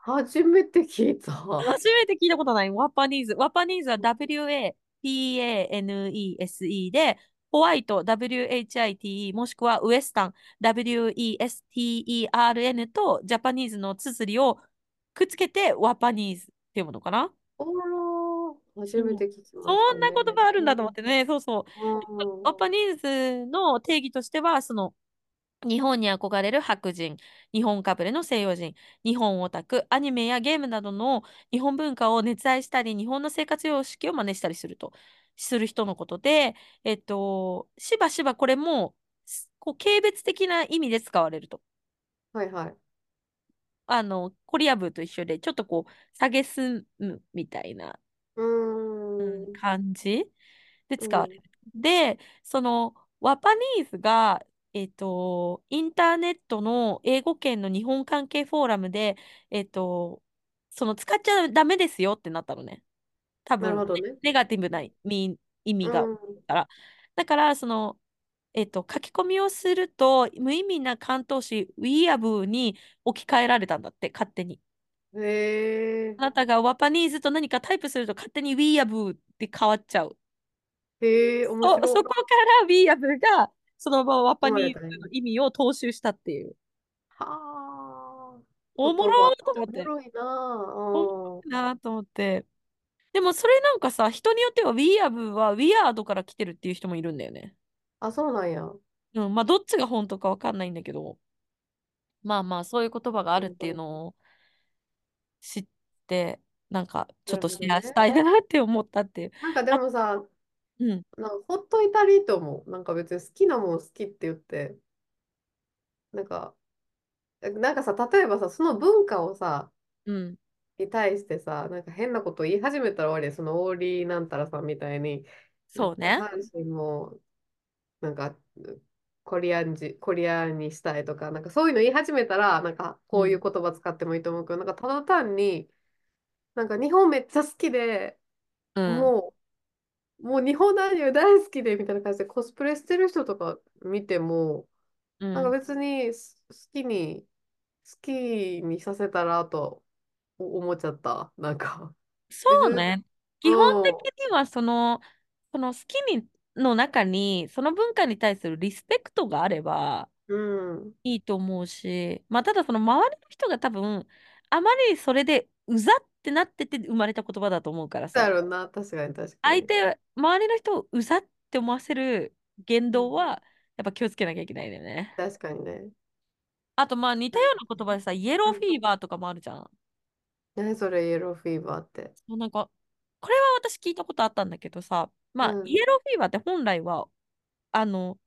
初めて聞いた。初めて聞いたことない。ワパニーズ。ワパニーズは W-A-P-A-N-E-S-E で、ホワイト W-H-I-T-E もしくはウエスタン W-E-S-T-E-R-N とジャパニーズの綴りをくっつけてワパニーズって読むのかな？初めうんて聞きそましたんな言ね。葉あるんだと思っうん。てね。そうそう。うん。ワパニーズの定義としては、その日本に憧れる白人、日本かぶれの西洋人、日本オタク、アニメやゲームなどの日本文化を熱愛したり、日本の生活様式を真似したりすると、する人のことで、えっと、しばしばこれも、すこう、軽蔑的な意味で使われると。はいはい。あの、コリア部と一緒で、ちょっとこう、蔑むみたいな、ううん、ーん。感じでうん。使われる。で、その、ワパニーズが、えっと、インターネットの英語圏の日本関係フォーラムで、えっと、その使っちゃダメですよってなったのね。多分、ねなるほどね。ネガティブな意味、意味が。うん。から。だから、その、えっと、書き込みをすると、無意味な関東詞 We have に置き換えられたんだって、勝手に。へえ。あなたがワパニーズと何かタイプすると勝手に We have って変わっちゃう。へえ、面そ。そこから We Have がそのままワパ生まニーの意味を踏襲したっていう。はあ、おもろ言葉っーと思って。ておもろいなおもろ。いなと思って。でもそれなんかさ、人によっては We Have は Weird から来てるっていう人もいるんだよね。あ、そうなんや。うん、まあどっちが本当かわかんないんだけど、まあまあそういう言葉があるっていう。のを知って、なんかちょなっとシ。ェアしたいなって思ったっていう。なんかであ、もさ、うん、なんかほっといたらいいと思う。なんか別に好きなもん好きって言って、なんか、なんかさ、例えばさ、その文化をさ、うん、に対してさ、なんか変なこと言い始めたら終わりで、そのオーリーなんたらさんみたいに、そうね。も、なんか、コリアンじ、コリアンにしたいとか、なんかそういうの言い始めたら、なんかこういううん、言葉使ってもいいと思うけど、なんかただ単に、なんか日本めっちゃ好きで、うん、もう、もう日本のアニメ大好きでみたいな感じでコスプレしてる人とか見ても、なんかうん。別にす好きに、好きにさせたらと思っちゃった。なんか、そうね。基本的うん、にはその、その好きにの中に、その文化に対するリスペクトがあればうん。いいと思うし、まあただその周りの人が多分、あまりそれでうざってなってて生まれた言葉だと思うからさ、だろうな、確かに確かに。相手、周りの人をうざって思わせる言うん、動は、やっぱ気をつけなきゃいけないんだよね。確かにね。あとまあ似たような言葉でさ、イエローフうん。ィーバーとかもあるじゃん。何それ、イエローフィーバーって。もうなんか、これは私聞いたことあったんだけどさ、まあ、うん。イエローフィーバーって本来は、あの、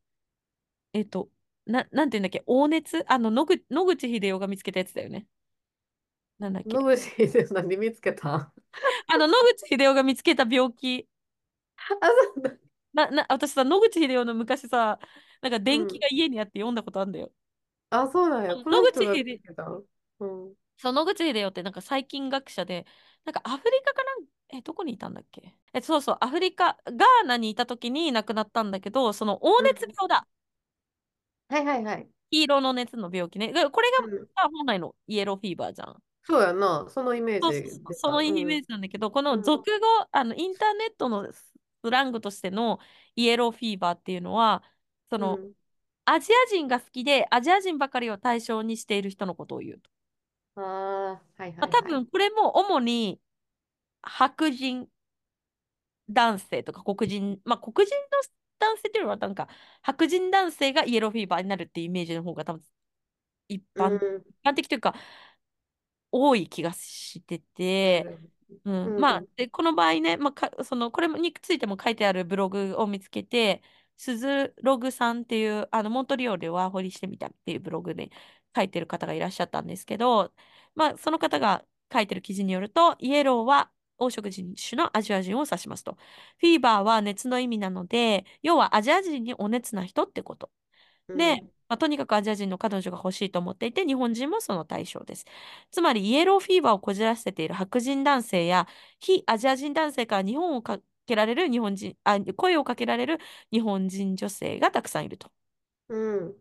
えっと、な、なんていうんだっけ、黄熱？あの、野口、野口英世が見つけたやつだよね。なんだっけ？野口で何見つけた？あ、あの、野口英世が見つけた病気。そうだ。な、な、私さ、野口英世の昔さ、なんか伝記うん。が家にあって読んだことあるんだよ。あ、そうなんや。野口英世、けた？んうん。そう、野口英世ってなんか細菌学者で、なんかアフリカかなんえ、どこにいたんだっけ？え、そうそう、アフリカ、ガーナにいた時に亡くなったんだけど、その黄うん。熱病だ。はいはいはい。黄色の熱の病気ね。でこれがうん。まあ本来のイエローフィーバーじゃん。そうやな。そのイメージ。そのイメーうん。ジなんだけど、このうん。俗語、あのインターネットのスラングとしてのイエローフィーバーっていうのは、そのうん。アジア人が好きでアジア人ばかりを対象にしている人のことを言うと。ああ、はいまあ、はいはい。多分これも主に白人男性とか黒人、まあ黒人の男性っていうのはなんか白人男性がイエローフィーバーになるっていうイメージの方が多分一般、一うん。般的というか多い気がしてて、うほど。ん、まあ、うん。で、この場合ね、まあ、か、その、これについても書いてあるブログを見つけて、スズログさんっていう、あの、モントリオールでワーホリしてみたっていうブログで書いてる方がいらっしゃったんですけど、まあ、その方が書いてる記事によると、イエローは黄色人種のアジア人を指しますと。フィーバーは熱の意味なので、要はアジア人にお熱な人ってこと。で、うん。まあ、とにかくアジア人の彼女が欲しいと思っていて、日本人もその対象です。つまり、イエローフィーバーをこじらせている白人男性や、非アジア人男性から日本をかけられる日本人、あ、声をかけられる日本人女性がたくさんいると。うん。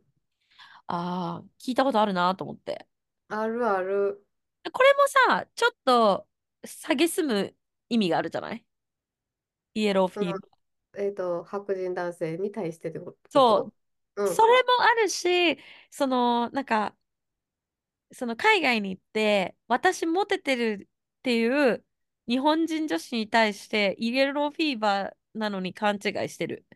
ああ、聞いたことあるなと思って。あるある。これもさ、ちょっと、蔑む意味があるじゃない？イエローフィーバー。えっと、白人男性に対してってこそう。とうん。それもあるし、その、なんか、その海外に行って、私モテてるっていう日本人女子に対してイエローフィーバーなのに勘違いしてる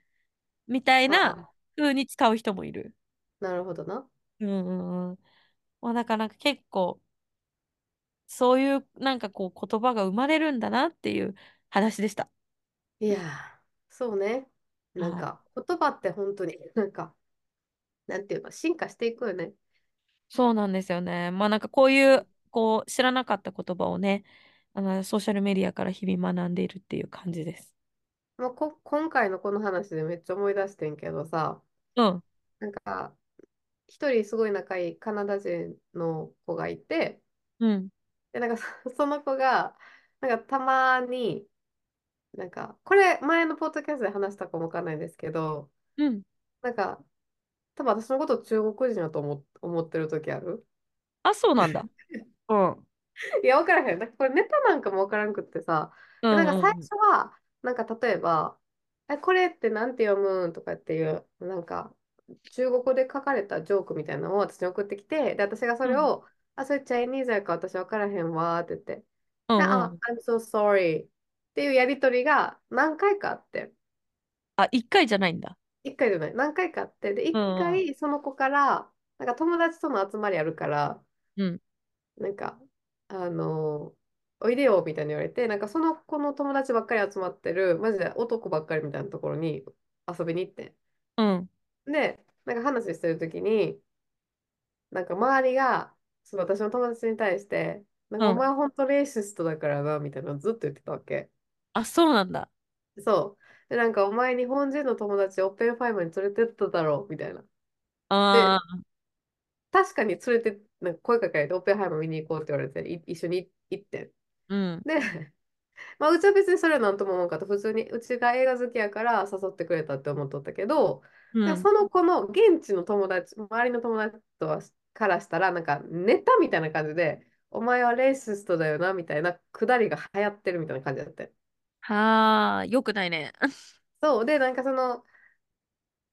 みたいな風に使う人もいる。なるほどな。うんうんうん。まあ、だからなんか結構そういうなんかこう言葉が生まれるんだなっていう話でした。いやー、そうね。なんはい。か、言葉って本当に、なんか、なんていうの、進化していくよね。そうなんですよね。まあなんかこういうこう知らなかった言葉をね、あのソーシャルメディアから日々学んでいるっていう感じです。もうこ、今回のこの話でめっちゃ思い出してんけどさ、うん。なんか、一人すごい仲いいカナダ人の子がいて、うん。で、なんかそ その子が、なんかたまに、なんか、これ前のポッドキャストで話したかもわかんないんですけど、うん。なんか、多分私のこと中国人だと思、思ってる時ある？あ、そうなんだ。うん。いや、わからへん。なんかこれネタなんかもわからんくってさ、うでなんか最初は、なんか例えば、え、これってなんて読むんとかっていう、なんか、中国語で書かれたジョークみたいなのを私に送ってきて、で、私がそうん。れを、あ、それチャイニーズやから私分からへんわーって言って、で、あ、うんうん。I'm so sorry っていうやりとりが何回かあって、あ、一回じゃないんだ。一回じゃない、何回かあって、で、一うんうん。回その子から、なんか友達との集まりあるから、うん。なんか、あのおいでよみたいに言われて、なんかその子の友達ばっかり集まってる、マジで男ばっかりみたいなところに遊びに行って。うん。で、なんか話してる時に、なんか周りが、その私の友達に対して、なんかおうん。前本当レイシストだからな、みたいなのずっと言ってたわけ。あ、そうなんだ。そう。で、なんかお前日本人の友達オッペンファイマーに連れてっただろう、みたいな。で、ああ、確かに連れて、なんか声かけられてオッペンハイマー見に行こうって言われて、い一緒に行ってん。うん。で、まあ、うちは別にそれはなんとも思わんかった。普通にうちが映画好きやから誘ってくれたって思っとったけど、うん。でその子の現地の友達、周りの友達とはからしたら、なんかネタみたいな感じで、お前はレイシストだよなみたいなくだりが流行ってるみたいな感じだった。はあ、よくないね。そう。で、なんかその、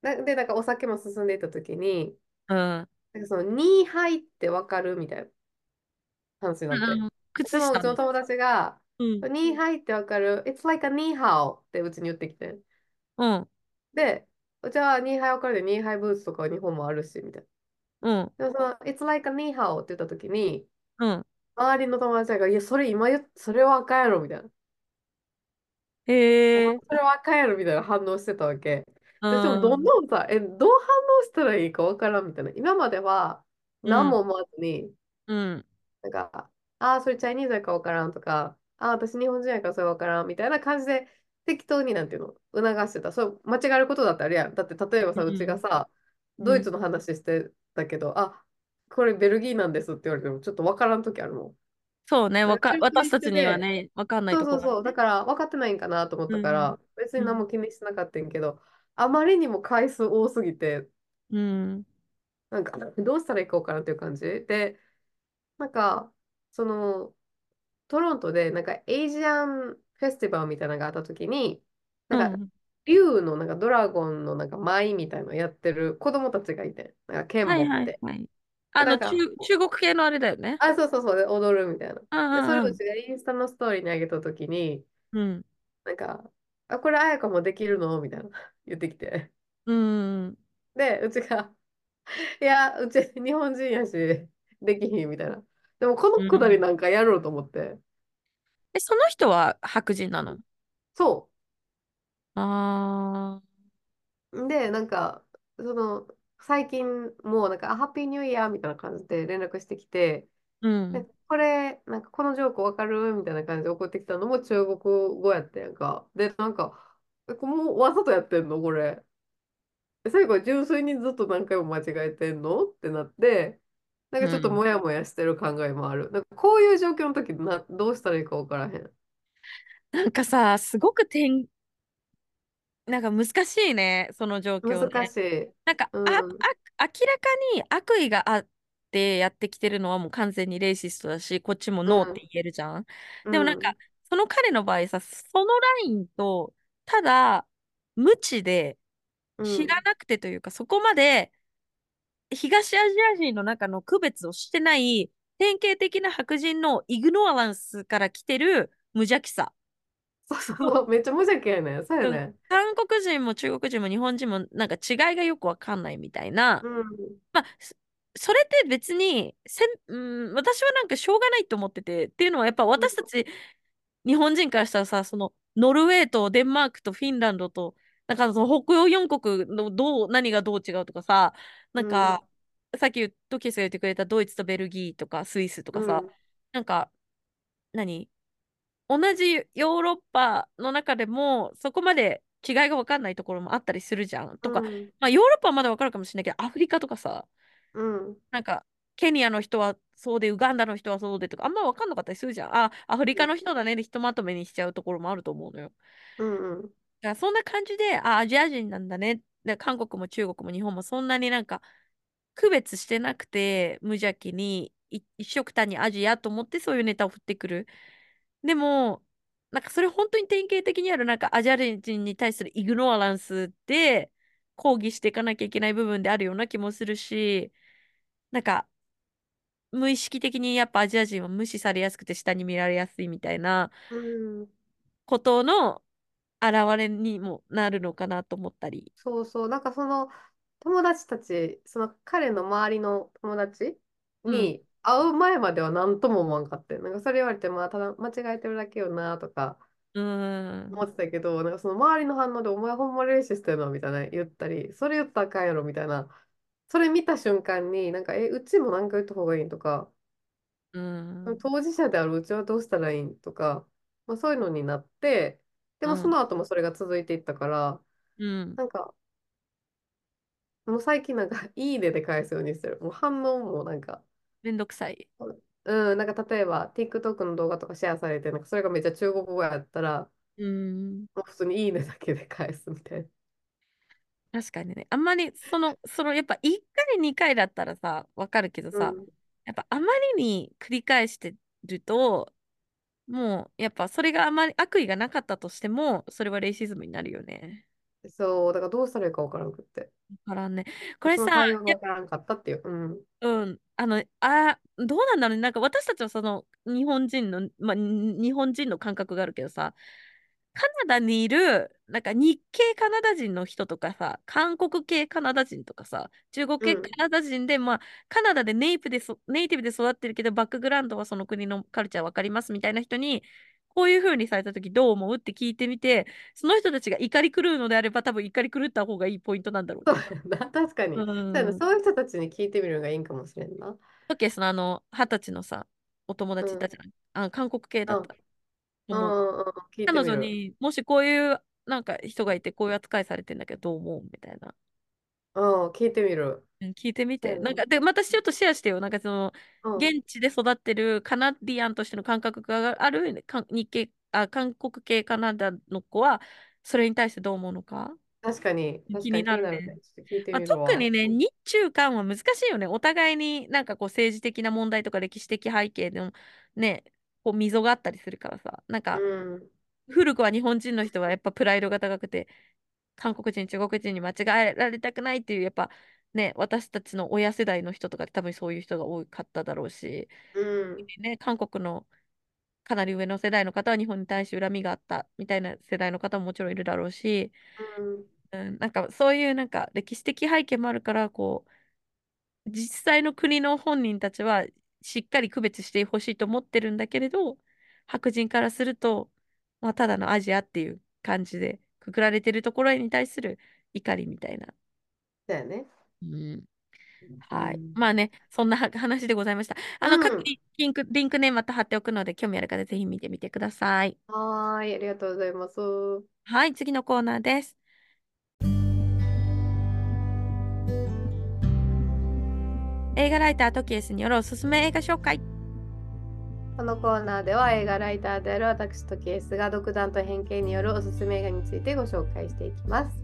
なで、なんかお酒も進んでいった時に、うん。なんかその、ニーハイってわかるみたいな話になって。うん。靴。そのうちの友達が、うん。ニーハイってわかる ?It's like a ニーハオってうちに言ってきて。うん。で、うちはニーハイわかるで、ニーハイブーツとか日本もあるし、みたいうん。な。でもその、It's like a ニーハオって言ったときに、うん。周りの友達が、いや、それ今言っ、それはあかんやろ、みたいな。え。それはあかんやろ、みたいな反応してたわけ。うで、でも、どんん。どんさ、え、どう反応したらいいかわからん、みたいな。今までは、うん。何も思わずに、うん。なんか、ああ、それチャイニーズやからわからんとか、ああ、私日本人やからそれわからんみたいな感じで適当になんていうの、促してた。そう、間違えることだってあるやん。だって例えばさ、うちがうん。さ、うん。ドイツの話してたけど、あ、これベルギーなんですって言われてもちょっとわからんときあるもん。そうね。か、私たちにはね、わかんないとそうそうそう、だ。から分かってないんかなと思っうん。たから、別にうん。何も気にしてなかったんやけど、あまりにも回数多すぎて、うん。なんかどうしたらいいかわからんっていう感じ？で、なんか、その、トロントでなんかエイジアンフェスティバルみたいなのがあった時に、なんかうん。竜のなんかドラゴンのなんか舞みたいなのやってる子供たちがいて、なんか剣はい持って。はいはい。で、あの、中、中国系のあれだよね。あ、そうそうそう、で踊るみたいな。それうんうん。をうちがインスタのストーリーに上げた時に、うん。なんか、あ、これあやかもできるの？みたいな言ってきて。うん。で、うちが、いや、うち日本人やし、できひんみたいな。でもこのくだりうん。なんかやろうと思って。え、その人は白人なの？そああう。で、なんか、その、最近もうなんか、あハッピーニューイヤーみたいな感じで連絡してきて、ー。うで、ん。これ、なんかこのジョークわかるみたいな感じで送ってきたのも中国語やってんか。で、なんか、え、これもうわざとやってんの？これ。え最後、純粋にずっと何回も間違えてんの？ってなって、なんかちょっとうん。モヤモヤしてる考えもある。なんかこういう状況の時な、どうしたらいいかわからへん。なんかさ、すごくてん、なんか難しいね、その状況ね。難しい。なんか、あ、あ、うん、明らかに悪意があってやってきてるのはもう完全にレイシストだし、こっちもうノーってん、言えるじゃん。うでもなんか、ん、その彼の場合さ、そのラインと、ただ、無知でうん。知らなくてというか、そこまで東アジア人の中の区別をしてない典型的な白人のイグノアランスから来てる無邪気さ。そうそう。めっちゃ無邪気やねん。そうやうん。ね。韓国人も中国人も日本人もなんか違いがよくわかんないみたいな。うん、まあ、そそれって別にせん、うん、私はなんかしょうがないと思ってて、っていうのはやっぱうん、私たち日本人からしたらさ、そのノルウェーとデンマークとフィンランドと、なんかその北欧4国のどう、何がどう違うとかさ、なうん、んかさっきトキスが言ってくれたドイツとベルギーとかスイスとかさ、うん、なんか何？同じヨーロッパの中でもそこまで違いが分かんないところもあったりするじゃん。とか、うん、まあヨーロッパはまだ分かるかもしれないけど、アフリカとかさ、うん、なんかケニアの人はそうで、ウガンダの人はそうでとか、あんま分かんなかったりするじゃん。あ、アフリカの人だねでひとまとめにしちゃうところもあると思うのよ。うん、うん、だからそんな感じで、あ、アジア人なんだね。で韓国も中国も日本もそんなになんか区別してなくて、無邪気にい一緒くたにアジアと思ってそういうネタを振ってくる。でも、なんかそれ本当に典型的にあるなんかアジア人に対するイグノアランスで抗議していかなきゃいけない部分であるような気もするし、なんか無意識的にやっぱアジア人は無視されやすくて下に見られやすいみたいなうん。ことの現れにもなるのかなと思ったり。そうそう。なんかその友達たち、その彼の周りの友達うん。に会う前までは何とも思わんかって。なんかそれ言われて、まあただ間違えてるだけよなとかうーん。思ってたけど、なんかその周りの反応でお前ほんまレーシストやなみたいな言ったり、それ言ったらあかんやろみたいな。それ見た瞬間に、なんか、え、うちも何か言った方がいいんとか、うーん。当事者であるうちはどうしたらいいん？とか、まあ、そういうのになって、でうん。もその後もそれが続いていったから、うん。なんか、もう最近なんか、いいねで返すようにしてる。もう反応もなんか、めんどくさい。うん、なんか例えば TikTok の動画とかシェアされて、なんかそれがめっちゃ中国語やったら、うーん。もう普通にいいねだけで返すみたいな。確かにね。あんまり、その、その、やっぱ1回、2回だったらさ、わかるけどさ、うん。やっぱあまりに繰り返してると、もう、やっぱそれがあまり悪意がなかったとしても、それはレイシズムになるよね。そう、だからどうしたらいいかわからんくって。だからね、これさ、その対応がやわからんかったっていう。うん。うん、あの、あ、どうなんだろうね。なんか私たちはその日本人の、まあ、に日本人の感覚があるけどさ、カナダにいる、なんか日系カナダ人の人とかさ、韓国系カナダ人とかさ、中国系カうん。ナダ人で、まあ、カナダでネイプでそ、ネイティブで育ってるけど、バックグラウンドはその国のカルチャーわかりますみたいな人に、こういう風にされたときどう思う？って聞いてみて、その人たちが怒り狂うのであれば、多分怒り狂った方がいいポイントなんだろうそう確かうに。そう ん。そういう人たちに聞いてみるのがいいんかもしれんな。オッケー、そのあの、二十歳のさ、お友うん。達いたじゃん？あ、韓国系だうん。った彼。女にもしこういうなんか人がいて、こういう扱いされてんだけど、どう思う？みたいな。うん。聞いてみる。うん聞いてみて。な。なんか、で、またちょっとシェアしてよ。なんかその、うん。現地で育ってるカナディアンとしての感覚があるか日系、あ、韓国系カナダの子は、それに対してどう思うのか？確かに、確気になるね。まあ。特にね、日中韓は難しいよね。お互いになんかこう政治的な問題とか歴史的背景でもね、こう溝があったりするからさ。なんうか、ん。古くは日本人の人はやっぱプライドが高くて、韓国人、中国人に間違えられたくないっていう、やっぱね、私たちの親世代の人とか多分そういう人が多かっただろうし、うん。ね、韓国のかなり上の世代の方は日本に対して恨みがあったみたいな世代の方ももちろんいるだろうし、うん。うん、なんかそういうなんか歴史的背景もあるから、こう、実際の国の本人たちはしっかり区別してほしいと思ってるんだけれど、白人からすると、まあ、ただのアジアっていう感じでくくられてるところに対する怒りみたいな。だよね。うんはい。うん。まあね、そんなは話でございました。あの、各うん。リンク、リンクね、また貼っておくので、興味ある方ぜひ見てみてください。はーい、ありがとうございます。はい、次のコーナーです。映画ライタートキエスによるおすすめ映画紹介。このコーナーでは映画ライターである私とケースが独断と偏見によるおすすめ映画についてご紹介していきます。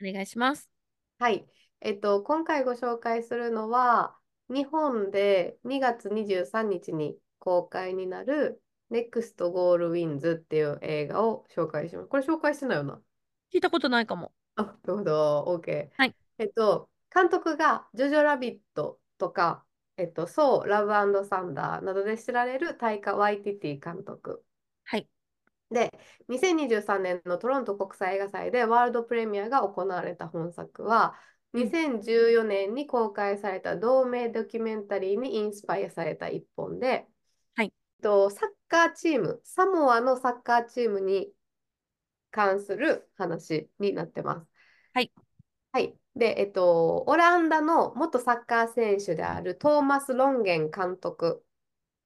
お願いします。はい。えっと、今回ご紹介するのは、日本で2月23日に公開になる NEXT ゴールウィンズっていう映画を紹介します。これ紹介してないよな？聞いたことないかも。あ、なるほど。OK。はい。えっと、監督がジョジョラビットとか、えっと、ソー、ラブサンダーなどで知られるタイカ・ワイティティ監督。はい。で、2023年のトロント国際映画祭でワールドプレミアが行われた本作は、うん。2014年に公開された同名ドキュメンタリーにインスパイアされた一本で、えはい。っと、サッカーチーム、サモアのサッカーチームに関する話になってます。はい。はい。で、えっと、オランダの元サッカー選手であるトーマス・ロンゲン監督っ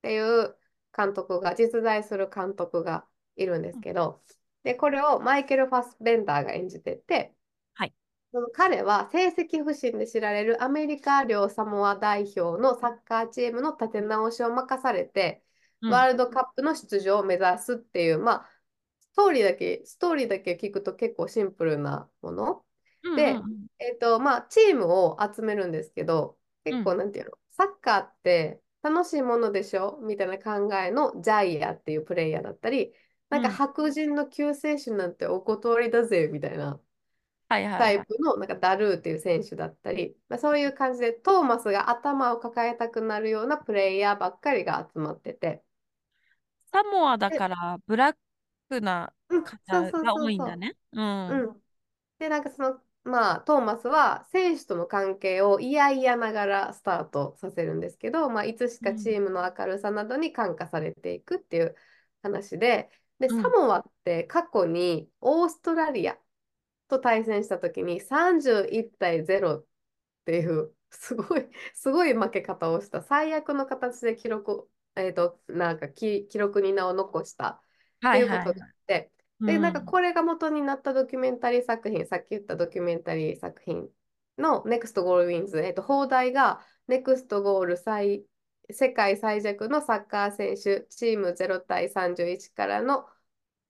ていう監督が、実在する監督がいるんですけど、で、これをマイケル・ファスベンダーが演じてて、はい。その彼は成績不振で知られるアメリカ領サモア代表のサッカーチームの立て直しを任されて、うん。ワールドカップの出場を目指すっていう、まあ、ストーリーだけ、ストーリーだけ聞くと結構シンプルなもの。うんうで、んえっと、まあ、チームを集めるんですけど、結構、うん。なんていうの、サッカーって、楽しいものでしょ？みたいな考えのジャイアっていうプレイヤーだったり、なんか白人の救世主なんてお断りだぜみたいな。タイプのなんかダルーっていう選手だったり、まあ、そういう感じでトーマスが頭を抱えたくなるようなプレイヤーばっかりが集まってて。サモアだでからブラックな方が多いんだね。うう。ん。うん。で、なんかその、まあ、トーマスは選手との関係を嫌々ながらスタートさせるんですけど、まあ、いつしかチうん。ームの明るさなどに感化されていくっていう話で、で、うん。サモアって過去にオーストラリアと対戦した時に31対0っていうすごい、すごい負け方をした最悪の形で記録、えっと、なんか記、記録に名を残したっていうことはいはいはい。で、なんかん。これが元になったドキュメンタリー作品、さっき言ったドキュメンタリー作品の NEXT ゴールウィンズ、えっと、放題が NEXT ゴール最、世界最弱のサッカー選手、チーム0対31からの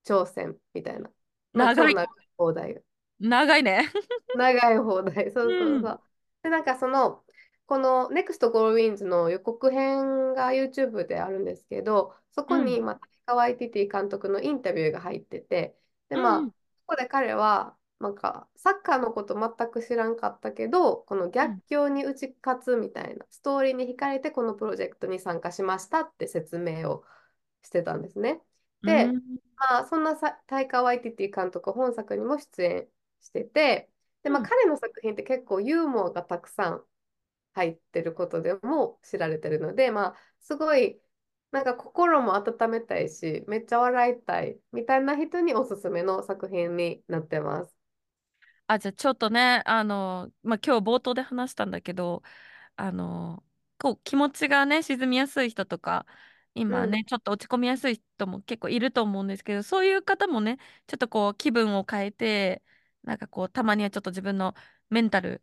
挑戦みたいな。長い、放題が。長いね。長い放題。そうそううん。そう。で、なんかその、この NEXT ゴールウィンズの予告編が YouTube であるんですけど、そこうん。に、まあ、タイカワイティティ監督のインタビューが入ってて、で、まあ、うん。ここで彼は、なんか、サッカーのこと全く知らんかったけど、この逆うん。境に打ち勝つみたいなストーリーに惹かれて、このプロジェクトに参加しましたって説明をしてたんですね。うで、ん。まあ、そんなさタイカワイティティ監督、本作にも出演してて、で、まあ、うん彼の作品って結構ユーモアがたくさん入ってることでも知られてるので、まあ、すごい、なんか心も温めたいし、めっちゃ笑いたいみたいな人におすすめの作品になってます。あ、じゃあちょっとね、あの、まあ、今日冒頭で話したんだけど、あの、こう気持ちがね、沈みやすい人とか、今うん、ね、ちょっと落ち込みやすい人も結構いると思うんですけど、そういう方もね、ちょっとこう気分を変えて、なんかこう、たまにはちょっと自分のメンタル、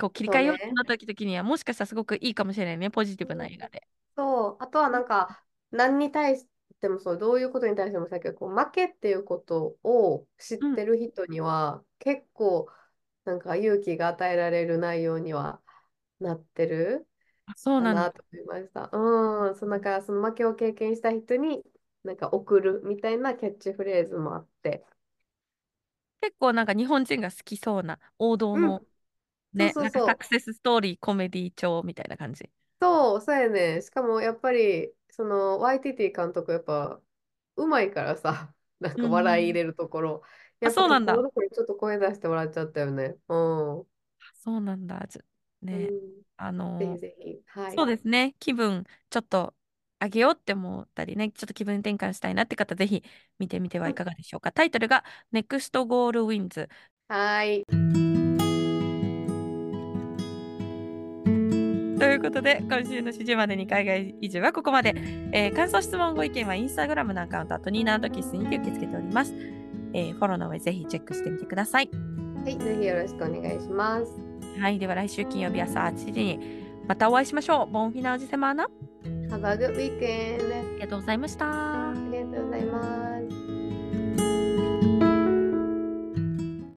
こう切り替えようってそうね。なった時には、もしかしたらすごくいいかもしれないね、ポジティブな映画で。そう、あとはなんか、何に対してもそう、どういうことに対してもさっきこう負けっていうことを知っうん。てる人には、結構、なんか勇気が与えられる内容にはなってるあ、そうなんだ。と思いました。うん、そうなんかその負けを経験した人になんか送るみたいなキャッチフレーズもあって。結構なんか日本人が好きそうな王道うん、のそうね、なんかそうそう。サクセスストーリー、コメディ調みたいな感じ。そう、そうやね。しかもやっぱり、その YTT 監督やっぱうまいからさ、なんうかんうん。笑い入れるところ。あ、やっぱそうなんだ。ところどころちょっと声出して笑っちゃったよね。うん。そうなんだ。じゃね、うん。あぜひぜひ。はそうい。ですね。気分ちょっと上げようって思ったりね、ちょっと気分転換したいなって方、ぜひ見てみてはいうん。かがでしょうか。タイトルが NEXT Goal Wins。はい。いうことで、今週の始終までに海外移住はここまで。えー感想、質問、ご意見はインスタグラムのアカウント、あとニーナキスにて受け付けております。えーフォローの上ぜひチェックしてみてください。はい。ぜひよろしくお願いします。はい。では来週金曜日朝8時にまたお会いしましょう。ボンフィナージセマーナ。Have a good weekend. ありがとうございました。ありがとうございます。